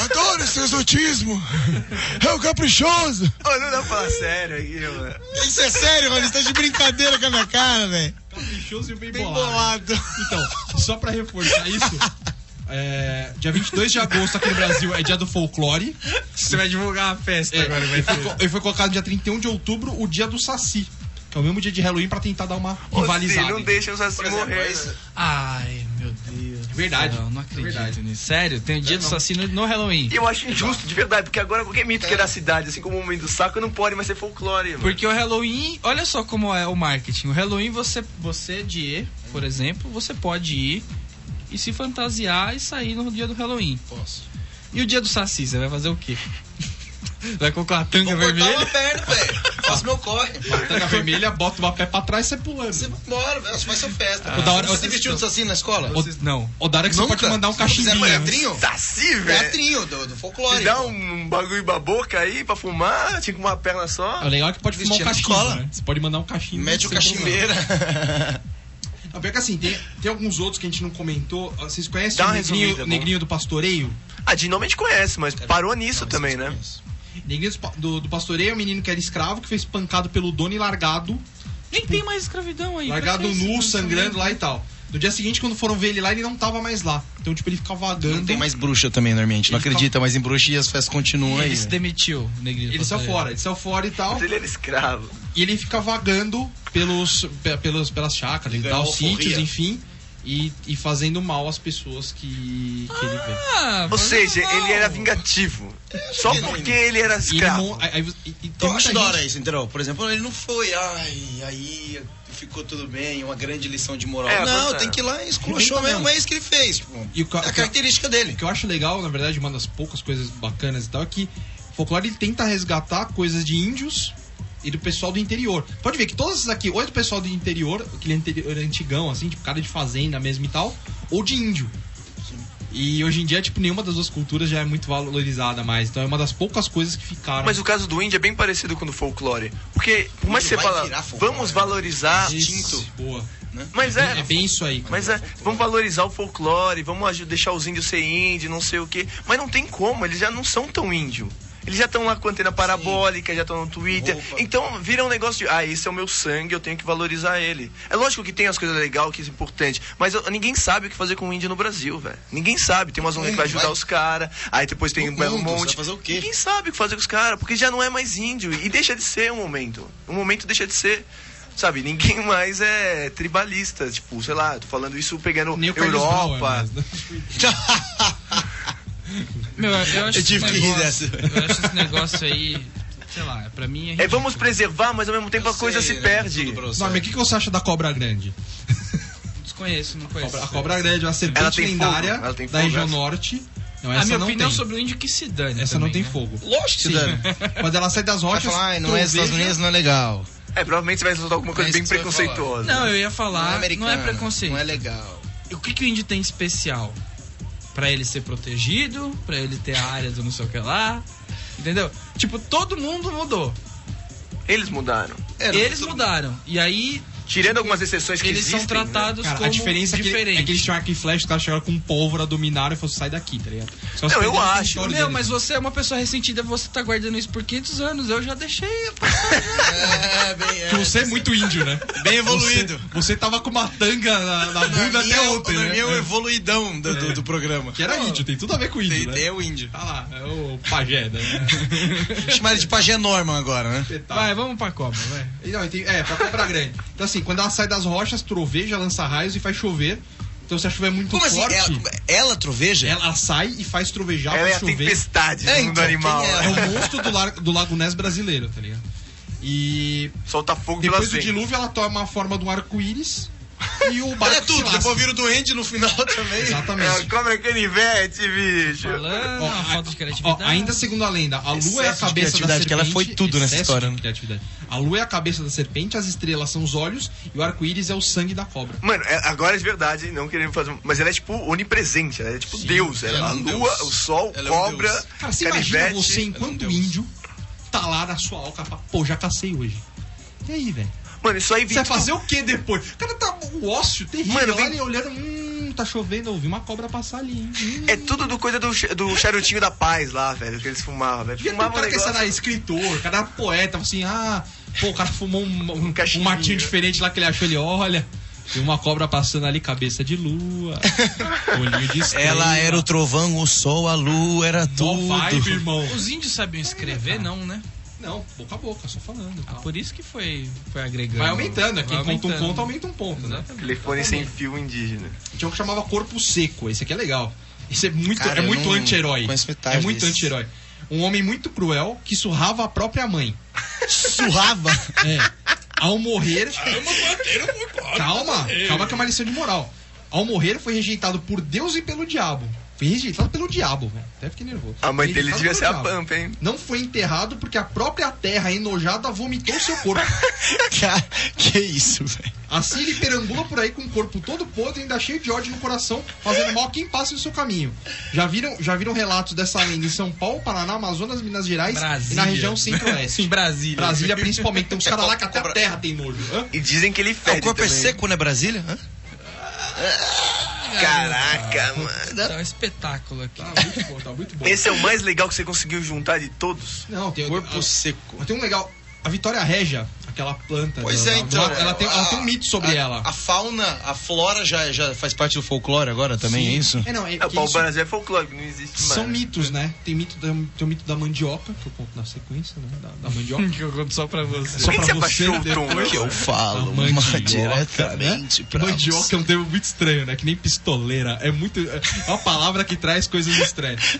Adoro esse exotismo. É o caprichoso. Oh, não dá pra falar sério aqui, mano. Isso é sério, mano. Você tá de brincadeira com a minha cara, velho. Caprichoso e bem, Bem bolado. bolado. Então, só pra reforçar isso, é, dia 22 de agosto aqui no Brasil é dia do folclore. Você vai divulgar a festa É, agora, vai e, foi, ter. co- e foi colocado dia 31 de outubro o dia do Saci, que é o mesmo dia de Halloween pra tentar dar uma Ô, rivalizada. Não deixa os Por exemplo, morrer. mas- né? Ai, meu Deus. Verdade. céu, não acredito Verdade. nisso. Sério, tem o dia do Saci no, no Halloween. E eu acho injusto, de verdade, porque agora qualquer mito que é da cidade, assim como o homem do saco, não pode mais ser folclore, mano. Porque o Halloween, olha só como é o marketing. O Halloween, você, você de E, por exemplo, você pode ir e se fantasiar e sair no dia do Halloween. Posso. E o dia do Saci, você vai fazer o quê? Vai colocar uma tanga Vou cortar vermelha? uma perna, velho. Faço meu corre. Tanga vermelha, bota uma pé pra trás e sai pulando. Você vai embora, velho. Você faz sua festa. Toda hora- Você vestiu de assim na escola? Vocês- não. O da hora que você Nunca? pode mandar um não cachimbinho. teatrinho? Saci, velho. Teatrinho do, do folclore. Se dá um bagulho pra boca aí pra fumar, tinha com uma perna só. O legal é que pode fumar um cachimbo, escola. né? Você pode mandar um cachimbo. Mete o cachimbeira. Não, pior que assim, tem, tem alguns outros que a gente não comentou. Vocês conhecem Dá o negrinho, resumida, negrinho do pastoreio? Ah, de nome a gente conhece, mas parou nisso também, né? Do pa- do, do pastoreio é um menino que era escravo, que foi espancado pelo dono e largado. Nem tem mais escravidão aí. largado nu, sangrando lá e tal. No dia seguinte, quando foram ver ele lá, ele não tava mais lá. Então, tipo, ele ficava vagando. Não tem mais bruxa também, normalmente. Não Ele acredita mais em bruxa e as festas continuam aí. Ele se demitiu, o negrinho. do Ele saiu fora, ele saiu fora e tal. Mas ele era escravo. E ele fica vagando pelos, pe- pelos, pelas chácaras e Ganhou tal, sítios, enfim. E, e fazendo mal às pessoas que, que ele vê. Ah, Ou seja, não. ele era vingativo. Só porque ele era ele escravo. mon- aí- aí- e- e tem Eu muita acho da hora gente- isso, entendeu? Por exemplo, ele não foi, ai, aí ficou tudo bem, uma grande lição de moral. É, não, tem que ir lá e esculachou mesmo, é isso que ele fez. Tipo, E o ca- é a característica dele. O que eu acho legal, na verdade, uma das poucas coisas bacanas e tal, é que o folclore ele tenta resgatar coisas de índios e do pessoal do interior. Pode ver que todas essas aqui, ou é do pessoal do interior, aquele interior antigão, assim, tipo cara de fazenda mesmo e tal, ou de índio. E hoje em dia, tipo, nenhuma das duas culturas já é muito valorizada mais. Então é uma das poucas coisas que ficaram. Mas o caso do índio é bem parecido com o do folclore. Porque, por mais que você fala, vamos né? valorizar. Isso, Boa. Mas É é. bem isso aí. Mas é, vamos valorizar o folclore, vamos deixar os índios ser índio, não sei o quê. Mas não tem como, eles já não são tão índio. Eles já estão lá com antena parabólica, já estão no Twitter. Roupa. Então vira um negócio de, ah, esse é o meu sangue, eu tenho que valorizar ele. É lógico que tem as coisas legais, que é importante, mas eu- ninguém sabe o que fazer com o índio no Brasil, velho. Ninguém sabe. Tem umas ONG que vai ajudar Vai. os caras, aí depois tem um mundo, você monte. fazer o quê? Ninguém sabe o que fazer com os caras, porque já não é mais índio. E deixa de ser um momento. Um momento deixa de ser. Sabe, ninguém mais é tribalista. Tipo, sei lá, tô falando isso pegando Brown, Europa. é, mas- Meu, eu acho Eu tive que rir dessa. Eu acho esse negócio aí, sei lá, pra mim é É, ridículo. vamos preservar, mas ao mesmo tempo a coisa se perde. Norma, o que, que você acha da cobra grande? Desconheço, não conheço. A cobra grande é uma serpente lendária da fogo, região essa. norte. Não, A minha não opinião tem. sobre o índio que se dane. Essa também, não tem né? fogo. Lógico que Sim. dano. Quando ela sai das Vai rochas. falar, ai, não é Estados Unidos, não é legal. É, provavelmente você vai soltar alguma coisa É bem vai preconceituosa. Não, eu ia falar, não é não é, preconceito. Não é legal. O que, que o índio tem especial? Pra ele ser protegido, pra ele ter a área do não sei o que lá, entendeu? Tipo, todo mundo mudou. Eles mudaram. É, Eles mudaram. E aí, Tirando algumas exceções que eles existem. são tratados Cara, como a diferença é que, é que eles tinham arco e flecha, os caras chegaram com pólvora, dominaram e falaram, sai daqui, tá ligado? Não, eu acho. Meu, deles. mas você é uma pessoa ressentida, você tá guardando isso por 500 anos. Eu já deixei. É, bem, Que é. você é muito índio, né? Bem evoluído. Você, você tava com uma tanga na, na bunda até é ontem, Norminha é o né? evoluidão do, do, do programa. Que era índio, tem tudo a ver com índio, Tem, né? tem o índio. Tá lá, é o pajé, né? Chama ele de pajé Norman agora, né? Vai, vamos pra cobra, vai. Não, tem- é, pra cobra grande. Então assim, quando ela sai das rochas, troveja, lança raios e faz chover. Então se a chuva é muito Como assim? forte, Ela, ela troveja? ela sai e faz trovejar, Ela é faz a chover. tempestade É, do mundo então, animal. quem É o monstro do, lar- do Lago Ness brasileiro, tá ligado? E Solta fogo depois do dilúvio ela toma a forma de um arco-íris E o Olha barco se tudo, depois vira o duende no final também. É, Exatamente. como é que ele inverte, bicho? Falando, Ó, falta de ó, criatividade. ainda segundo a lenda, a lua é a Excesso cabeça da serpente. que ela foi tudo nessa excesso história, de né? criatividade. A lua é a cabeça da serpente, as estrelas são os olhos e o arco-íris é o sangue da cobra. Mano, é- agora é de verdade, não querendo fazer. Mas ela é tipo onipresente, ela é tipo Deus. Ela, ela é a lua, Deus. o sol, Ela é um cobra, Deus. Cara, você imagina você enquanto Deus. índio tá lá na sua alca, fala, pô, já cacei hoje. E aí, velho? Mano, isso aí Você vai fazer o que depois? O cara tá o ócio terrível, Mano, vem- olha olhando, hum, tá chovendo, eu ouvi uma cobra passar ali. hein? Hum. É tudo do coisa do, do charutinho da paz lá, velho, que eles fumavam, velho. Ter um Fumavam um cara que negócio... era escritor, o cara era poeta, assim, ah, pô, o cara fumou um, um, um matinho diferente lá que ele achou, ele olha, tem uma cobra passando ali, cabeça de lua, olhinho de estrela. Ela era o trovão, o sol, a lua, era tudo. vibe, irmão. Os índios sabiam escrever, não, né? Não, boca a boca, só falando. Ah, por isso que foi, foi agregando. Vai aumentando, né? Quem conta um ponto, aumenta um ponto, né? Exatamente. Telefone sem fio indígena. Tinha um que chamava Corpo Seco, esse aqui é legal. Esse é muito, Cara, é eu muito não anti-herói. É muito anti-herói. Um homem muito cruel que surrava a própria mãe. Surrava. É. Ao morrer. Calma, calma que é uma lição de moral. Ao morrer, foi rejeitado por Deus e pelo diabo. Foi rejeitado pelo diabo, velho. Até fiquei nervoso. A mãe dele devia ser a diabo. Pampa, hein? Não foi enterrado porque a própria terra enojada vomitou seu corpo. Cara, que isso, velho. Assim ele perambula por aí com o corpo todo podre, ainda cheio de ódio no coração, fazendo mal a quem passa no seu caminho. Já viram, já viram relatos dessa lenda em São Paulo, Paraná, Amazonas, Minas Gerais Brasília. e na região centro-oeste. Em Brasília. Brasília principalmente. Tem uns caras lá que até a terra tem nojo. Hã? E dizem que ele Ah, fede o corpo é também. seco, né, Brasília? Hã? Caraca, mano. Tá um espetáculo aqui. Tá muito bom, tá muito bom. Esse é o mais legal que você conseguiu juntar de todos? Não, tem Corpo tem- seco. Tem um legal. A Vitória Régia, aquela planta. Pois da- é, da- então. Ela tem, ela tem um mito sobre a, ela. A fauna, a flora já, já faz parte do folclore agora também, é isso? É, não, é, É, o isso- Brasil é folclórico, não existe mais. São mitos, né? Tem, mito da, tem o mito da mandioca, que eu conto na sequência, né? Da, da mandioca. Que eu conto só pra você. Só pra que você você depois. Que eu falo mandioca, diretamente pra Mandioca você. é um termo muito estranho, né? Que nem pistoleira. É muito. É uma palavra que traz coisas estranhas.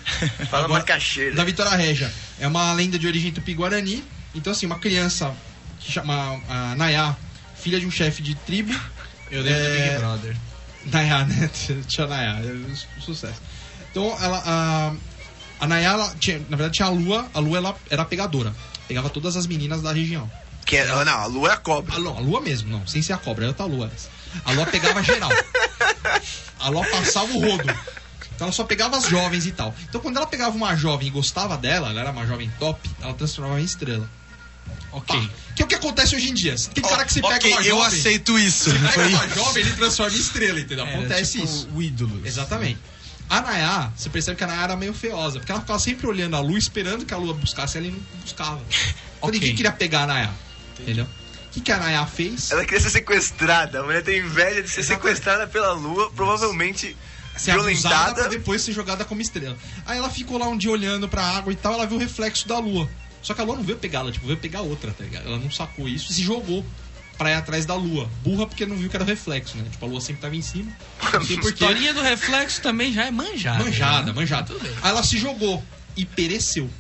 Fala Agora, macaxeira. Da Vitória Régia. É uma lenda de origem tupi-guarani. Então, assim, uma criança que chama a Nayá, filha de um chefe de tribo. Eu lembro do É, Big Brother. Nayá, né? Tia Nayá, é um sucesso. Então, ela, a, a Nayá, ela tinha, na verdade, tinha a lua. A lua ela era pegadora. Pegava todas as meninas da região. Que é, não, a lua é a cobra. A lua, a lua mesmo, não, sem ser a cobra, é outra lua. A lua pegava geral. A lua passava o rodo. Então ela só pegava as jovens e tal. Então quando ela pegava uma jovem e gostava dela, ela era uma jovem top, ela transformava em estrela. Ok. Que é o que acontece hoje em dia. Tem cara que se pega ok, uma eu jovem. aceito isso. Pega Foi- uma jovem, ele transforma em estrela, entendeu? Era Acontece tipo isso. O ídolo. Exatamente. A Nayá, você percebe que a Nayá era meio feiosa, porque ela ficava sempre olhando a lua, esperando que a lua buscasse ela e não buscava. Então Ok. ninguém queria pegar a Nayá. Entendeu? O que, que a Nayá fez? Ela queria ser sequestrada. A mulher tem inveja de ser sequestrada pela lua, provavelmente ser violentada. pra depois ser jogada como estrela. Aí ela ficou lá um dia olhando pra água e tal, ela viu o reflexo da lua. Só que a lua não veio pegar ela, tipo, veio pegar outra, tá ligado? Ela não sacou isso e se jogou pra ir atrás da lua. Burra porque não viu que era reflexo, né? Tipo, a lua sempre tava em cima. Não A historinha do reflexo também já é manjada. Manjada, né? manjada. Tudo bem. Aí ela se jogou e pereceu.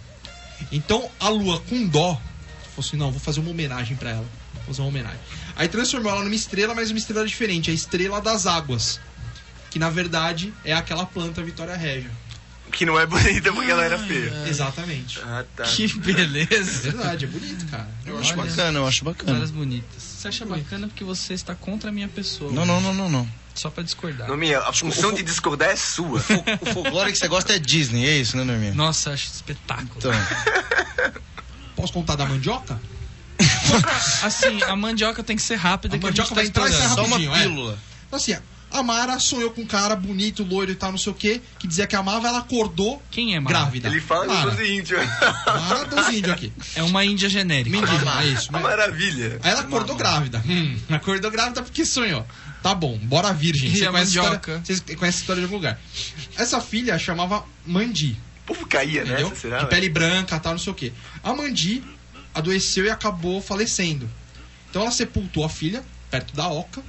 Então a lua, com dó, falou assim: não, vou fazer uma homenagem pra ela. Vou fazer uma homenagem. Aí transformou ela numa estrela, mas uma estrela diferente, a estrela das águas. Que na verdade é aquela planta Vitória Régia. Que não é bonita porque ela era feia. Exatamente. Ah, tá. Que É beleza. verdade, é bonito, cara. Eu acho Olha. bacana, eu acho bacana. Caras bonitas. Você acha bacana porque você está contra a minha pessoa. Não, não, não, não, não. Só pra discordar. Nominha, a função de discordar é sua. O folclore que você gosta é Disney, é isso, né, Norminha? Nossa, acho espetáculo. Então, Posso contar da mandioca? Assim, a mandioca tem que ser rápida A que a mandioca gente vai tá entrar e sai estourando. só uma é. pílula. Então, assim, a Mara sonhou com um cara bonito, loiro e tal, não sei o quê, que dizia que amava, ela acordou Quem é Mara? grávida. Ele fala Mara. dos índios. Mara dos índios aqui. É uma índia genérica. Mendiga, é isso. A maravilha. Aí ela acordou grávida. Hum, acordou grávida porque sonhou. Tá bom, bora virgem. Você conhece, história, você conhece a história de algum lugar. Essa filha chamava Mandi, O povo caía será? de velho? pele branca, tal, não sei o quê. A Mandi adoeceu e acabou falecendo. Então ela sepultou a filha perto da oca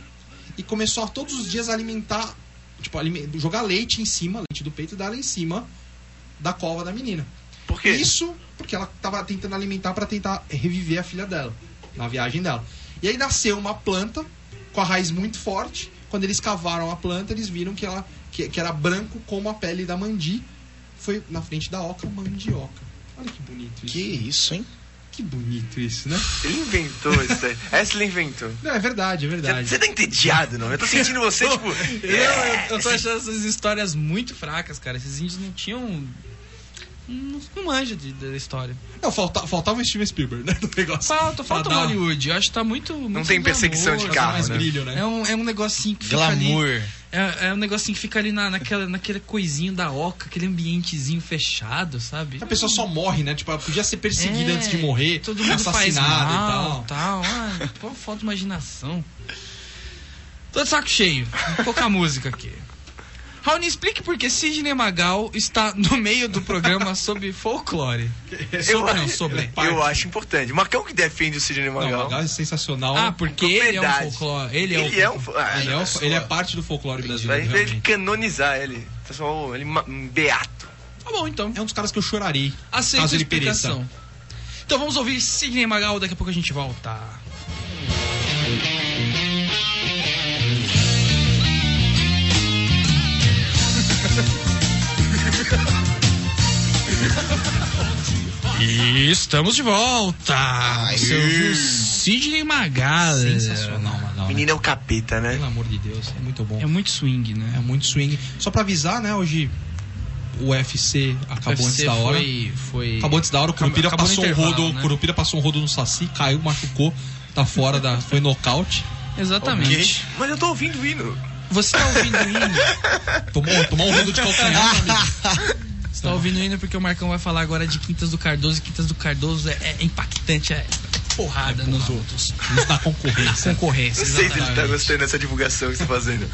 e começou a todos os dias alimentar, tipo, jogar leite em cima, leite do peito dela em cima da cova da menina. Por quê? Isso porque ela tava tentando alimentar para tentar reviver a filha dela na viagem dela. E aí nasceu uma planta com a raiz muito forte. Quando eles cavaram a planta, eles viram que ela que, que era branco como a pele da mandi. Foi na frente da oca, mandioca. Olha que bonito isso. Que isso, hein? Que bonito isso, né? Ele inventou isso aí. Essa ele inventou. Não, é verdade, é verdade. você tá entediado, não? Eu tô sentindo você, tipo. Eu, eu, eu tô achando essas histórias muito fracas, cara. Esses índios não tinham. Não, não manja de, da história. Não, falta, faltava o Steven Spielberg, né? Do negócio. Falta, falta dar- Hollywood. Eu acho que tá muito. muito tem perseguição de glamour, carro, mais né? brilho, né? É um, é um negocinho que fica ali. É, é um negocinho que fica ali na, naquela, naquele coisinho da oca, aquele ambientezinho fechado, sabe? A pessoa só morre, né? Tipo, ela podia ser perseguida É, antes de morrer, todo mundo faz assassinada mal, e tal. tal. Ah, pô, falta de imaginação. Tô de saco cheio. Vou colocar música aqui. Raoni, explique por que Sidney Magal está no meio do programa sobre folclore. Sobre, não, sobre. Eu acho importante. Marcão que defende o Sidney Não, o Magal. Magal é sensacional. Ah, porque ele é um folclore. Ele é, Ele é o um. folclore. ah, ele, é o- ele é parte do folclore Vai brasileiro. ele realmente. canonizar ele. Transformou ele ma- um beato. Tá bom, então. É um dos caras que eu chorarei. Aceito caso a ele pereça. explicação. Então vamos ouvir Sidney Magal, daqui a pouco a gente volta. E estamos de volta! Você ouviu Sidney Magal. Sensacional, Magal. né? Menino é o capeta, né? Pelo amor de Deus, é muito bom. É muito swing, É né? muito swing. Só pra avisar, né? Hoje o UFC acabou antes UFC da hora. Foi, foi... Acabou antes da hora, o Curupira Acabou passou um rodo, né? Curupira passou um rodo no Saci, caiu, machucou, tá fora da. Foi nocaute. Exatamente. Mas eu tô ouvindo o hino. Você tá ouvindo o hino? Tomou, tomou um rodo de calcanhar. Você tá ouvindo hino porque o Marcão vai falar agora de Quintas do Cardoso. E Quintas do Cardoso é, é impactante, é porrada nos outros. Na concorrência. Concorrência. Não sei se ele tá gostando dessa divulgação que você tá fazendo.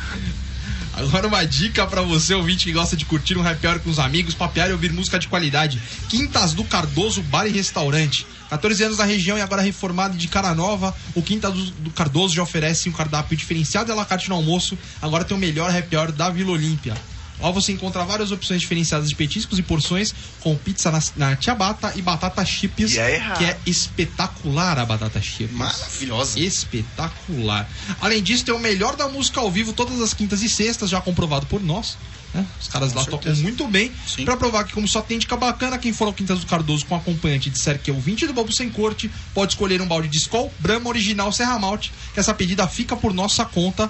Agora uma dica pra você, ouvinte que gosta de curtir um happy hour com os amigos, papear e ouvir música de qualidade. Quintas do Cardoso Bar e Restaurante. 14 anos na região e agora reformado de cara nova, o Quintas do, do Cardoso já oferece um cardápio diferenciado e alacarte no almoço. Agora tem o melhor happy hour da Vila Olímpia. Lá você encontra várias opções diferenciadas de petiscos e porções, com pizza na, na ciabatta e batata chips, E é que é espetacular a batata chips. Maravilhosa. Espetacular. Além disso, tem o melhor da música ao vivo todas as quintas e sextas, já comprovado por nós. né? Os caras lá tocam muito bem. Pra provar que, como só tem dica bacana, quem for ao Quintas do Cardoso com acompanhante disser que é o 20 do Bobo Sem Corte, pode escolher um balde de Skol, Brahma Original Serra Malte, que essa pedida fica por nossa conta.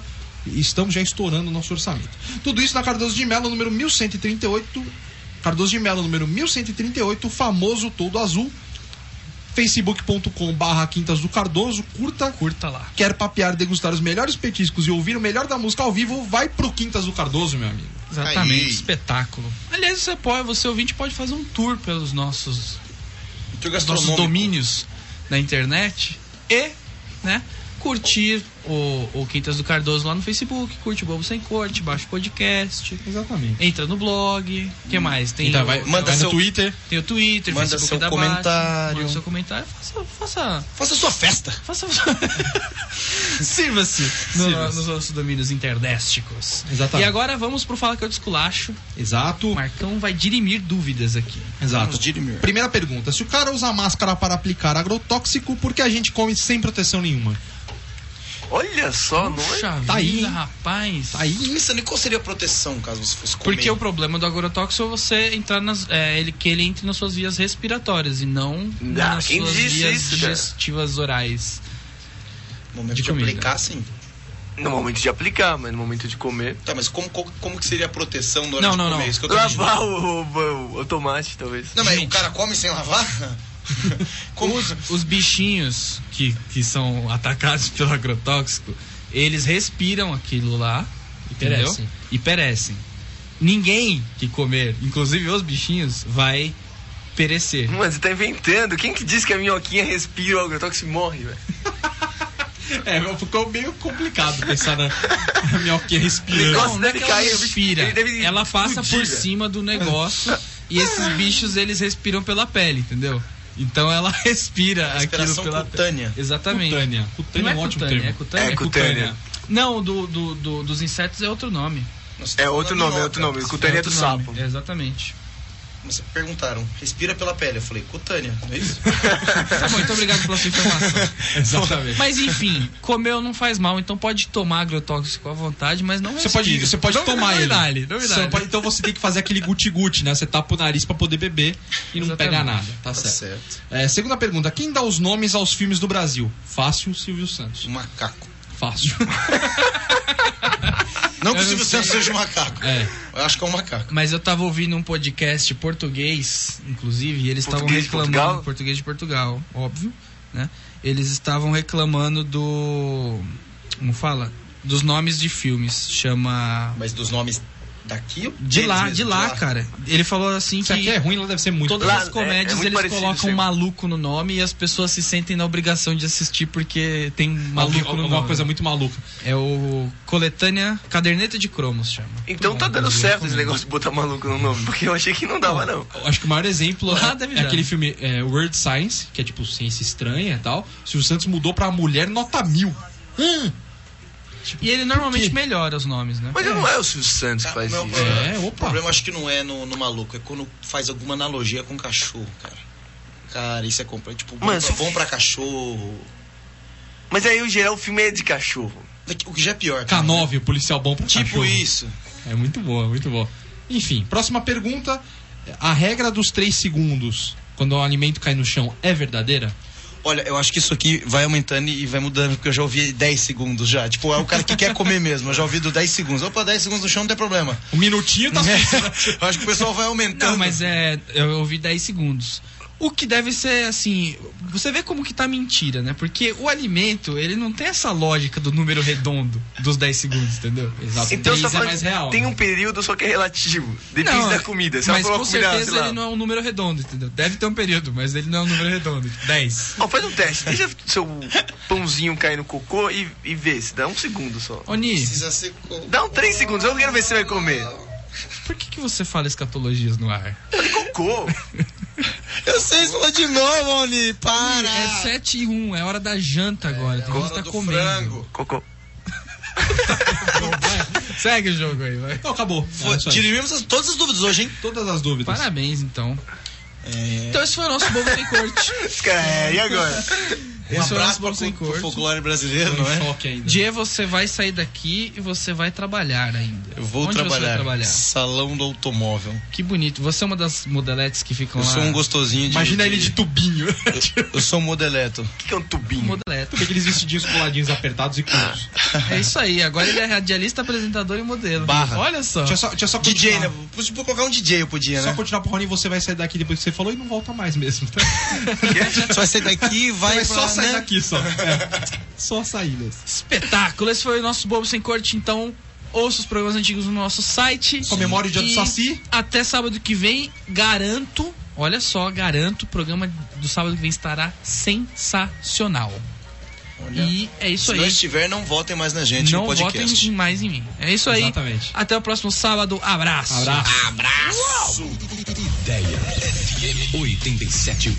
E Estamos já estourando o nosso orçamento. Tudo isso na Cardoso de Melo, número 1138. Cardoso de Melo, número 1138, famoso todo azul. facebook.com barra Quintas do Cardoso, curta, Curta lá. quer papear, degustar os melhores petiscos e ouvir o melhor da música ao vivo, vai pro Quintas do Cardoso, meu amigo. Exatamente. Aí. Espetáculo. Aliás, você pode, você ouvinte pode fazer um tour pelos nossos, nossos domínios na internet e, né, curtir o, o Quintas do Cardoso lá no Facebook, curte o Bobo Sem Corte, baixa o podcast, Exatamente. entra no blog, o que mais? Tem, Então, o, vai, manda vai seu- no Twitter. tem o Twitter, Manda Facebook seu da comentário. Bate, manda seu comentário, faça, faça Faça sua festa. Faça. Sirva-se no- Sirva-se. nos nossos domínios internésticos. Exatamente. E agora vamos pro Fala que eu desculacho. Exato. O Marcão vai dirimir dúvidas aqui. Exato. Vamos, Dirimir. Primeira pergunta: se o cara usa máscara para aplicar agrotóxico, por que a gente come sem proteção nenhuma? Olha só, não é? Puxa Tá aí, rapaz. Tá aí. Insano, e qual seria a proteção caso você fosse comer? Porque o problema do agrotóxico é você entrar nas. É, ele, que ele entre nas suas vias respiratórias e não nas quem suas disse vias isso, cara? digestivas orais. No momento de de, aplicar, sim. No momento de aplicar, mas no momento de comer. Tá, mas como, como, como que seria a proteção do hora Não, de não, comer? não. Tô pedindo. Lavar o, o- o tomate, talvez. Não, mas Gente. o cara come sem lavar? como? Os, os bichinhos que, que são atacados pelo agrotóxico, eles respiram aquilo lá, entendeu? perecem. E perecem. Ninguém que comer, inclusive os bichinhos, vai perecer. Mano, você tá inventando. Quem que disse que a minhoquinha respira o agrotóxico e morre, velho? É, ficou meio complicado pensar na, na minhoquinha respirando. Não, não é que ela cair, bicho- respira. Ela passa explodir, por cima do negócio e esses bichos eles respiram pela pele, entendeu? Então ela respira aquilo Respiração pela cutânea. Exatamente. Cutânea. Não Cutânea é é um ótimo cutânea, é cutânea. É cutânea. Não, do, do, do- dos insetos é outro nome. É outro nome, é outro nome. Cutânea é do outro nome. sapo. É, exatamente. Mas perguntaram, respira pela pele. Eu falei, cutânea, não é isso? Tá bom, muito obrigado pela sua informação. Exatamente. Mas enfim, comeu não faz mal, então pode tomar agrotóxico à vontade, mas não Você pode, você pode Não- tomar não ele. não Você pode- então você tem que fazer aquele guti-guti, né? Você tapa o nariz pra poder beber e não Exatamente. pega nada. Tá, Tá certo. certo. É, segunda pergunta: quem dá os nomes aos filmes do Brasil? Fácil, Silvio Santos. Um macaco. Fácil. Não que o Silvio. Santos seja um macaco. É. Eu acho que é um macaco. Mas eu tava ouvindo um podcast português, inclusive, e eles estavam de reclamando. Portugal? Português de Portugal, óbvio, né? Eles estavam reclamando do. Como fala? Dos nomes de filmes. Chama. Mas dos nomes daqui? De lá, mesmo, de lá, cara. Ele falou assim Isso aqui que. é ruim, lá deve ser muito. Todas Lá, as é- comédias é muito eles colocam sempre. maluco no nome e as pessoas se sentem na obrigação de assistir porque tem maluco no alguma nome. coisa muito maluca. É o Coletânea Caderneta de Cromos, chama. Então tá dando certo esse negócio de botar maluco no nome, porque eu achei que não dava, não. Acho que o maior exemplo Lá é, deve é aquele filme é, Word Science, que é tipo ciência estranha e tal. O Silvio Santos mudou pra mulher nota mil. Hum, E ele normalmente quê? melhora os nomes, né? Mas não é o Silvio Santos que faz Não, isso. problema- É, O opa. problema acho que não é no, no maluco, é quando faz alguma analogia com cachorro, cara. Cara, isso é compra, tipo, bom, pra, se- bom pra cachorro. Mas aí o geral o filme é de cachorro. O que já é pior. cara. K9, o policial bom pra Tipo cachorro. isso. É muito boa, muito boa. Enfim, próxima pergunta. A regra dos 3 segundos, quando o alimento cai no chão, é verdadeira? Olha, eu acho que isso aqui vai aumentando e vai mudando, porque eu já ouvi 10 segundos já. Tipo, é o cara que quer comer mesmo. Eu já ouvi do 10 segundos. Opa, 10 segundos no chão não tem problema. Um minutinho tá eu acho que o pessoal vai aumentando. Não, mas é. Eu ouvi 10 segundos. O que deve ser assim. Você vê como que tá mentira, né? Porque o alimento, ele não tem essa lógica do número redondo dos 10 segundos, entendeu? Exato. Então você tá é falando mais que real. tem né? um período só que é relativo. Depende Não, da comida. Se mas com comida, certeza lá. ele não é um número redondo, entendeu? Deve ter um período, mas ele não é um número redondo. 10. Ó, faz um teste. Deixa seu pãozinho cair no cocô e, e vê se dá um segundo só. Oni, Precisa ser. co- Dá um 3 segundos, eu quero ver se você vai comer. por que, que você fala escatologias no ar? Cocô. Eu sei isso falou de novo, Oni. Para. É 7 e 1, é hora da janta agora. Tem Hora gente que tá do comendo. frango. Cocô. Segue o jogo aí, vai. Então acabou. Foi- as- todas as dúvidas hoje, hein? Todas as dúvidas. Parabéns, então. É. Então esse foi o nosso Bobo Sem Corte. É, e agora? Um Esse o nosso abraço pro Corte. folclore brasileiro, não é? ainda. Die, você vai sair daqui e você vai trabalhar ainda. Eu vou Onde Você vai trabalhar. trabalhar? Salão do automóvel. Que bonito. Você é uma das modeletes que ficam Eu lá. sou um gostosinho de. Imagina ele de tubinho. Eu sou um modeleto. O que, que é um tubinho? modelete. Com aqueles vestidinhos coladinhos apertados e curtos. É isso aí. Agora ele é radialista, apresentador e modelo. Barra. Olha só. Tinha só, tinha só DJ, continuar. né? Podia colocar um DJ, eu podia, Só né? continuar pro Rony e você vai sair daqui depois que você falou e não volta mais mesmo. Tá? Você vai sair daqui, vai, Vai pra, só sair né? daqui só. É. Só saídas. Espetáculo. Esse foi o nosso Bobo Sem Corte. Então, ouça os programas antigos no nosso site. Comemore o dia do Saci. Até sábado que vem, garanto. Olha só, garanto, o programa do sábado que vem estará sensacional. Olha. E é isso Se aí. não estiver, não votem mais na gente não no podcast. votem mais em mim. É isso aí. Exatamente. Até o próximo sábado. Abraço. Abraço. Ideia FM 87.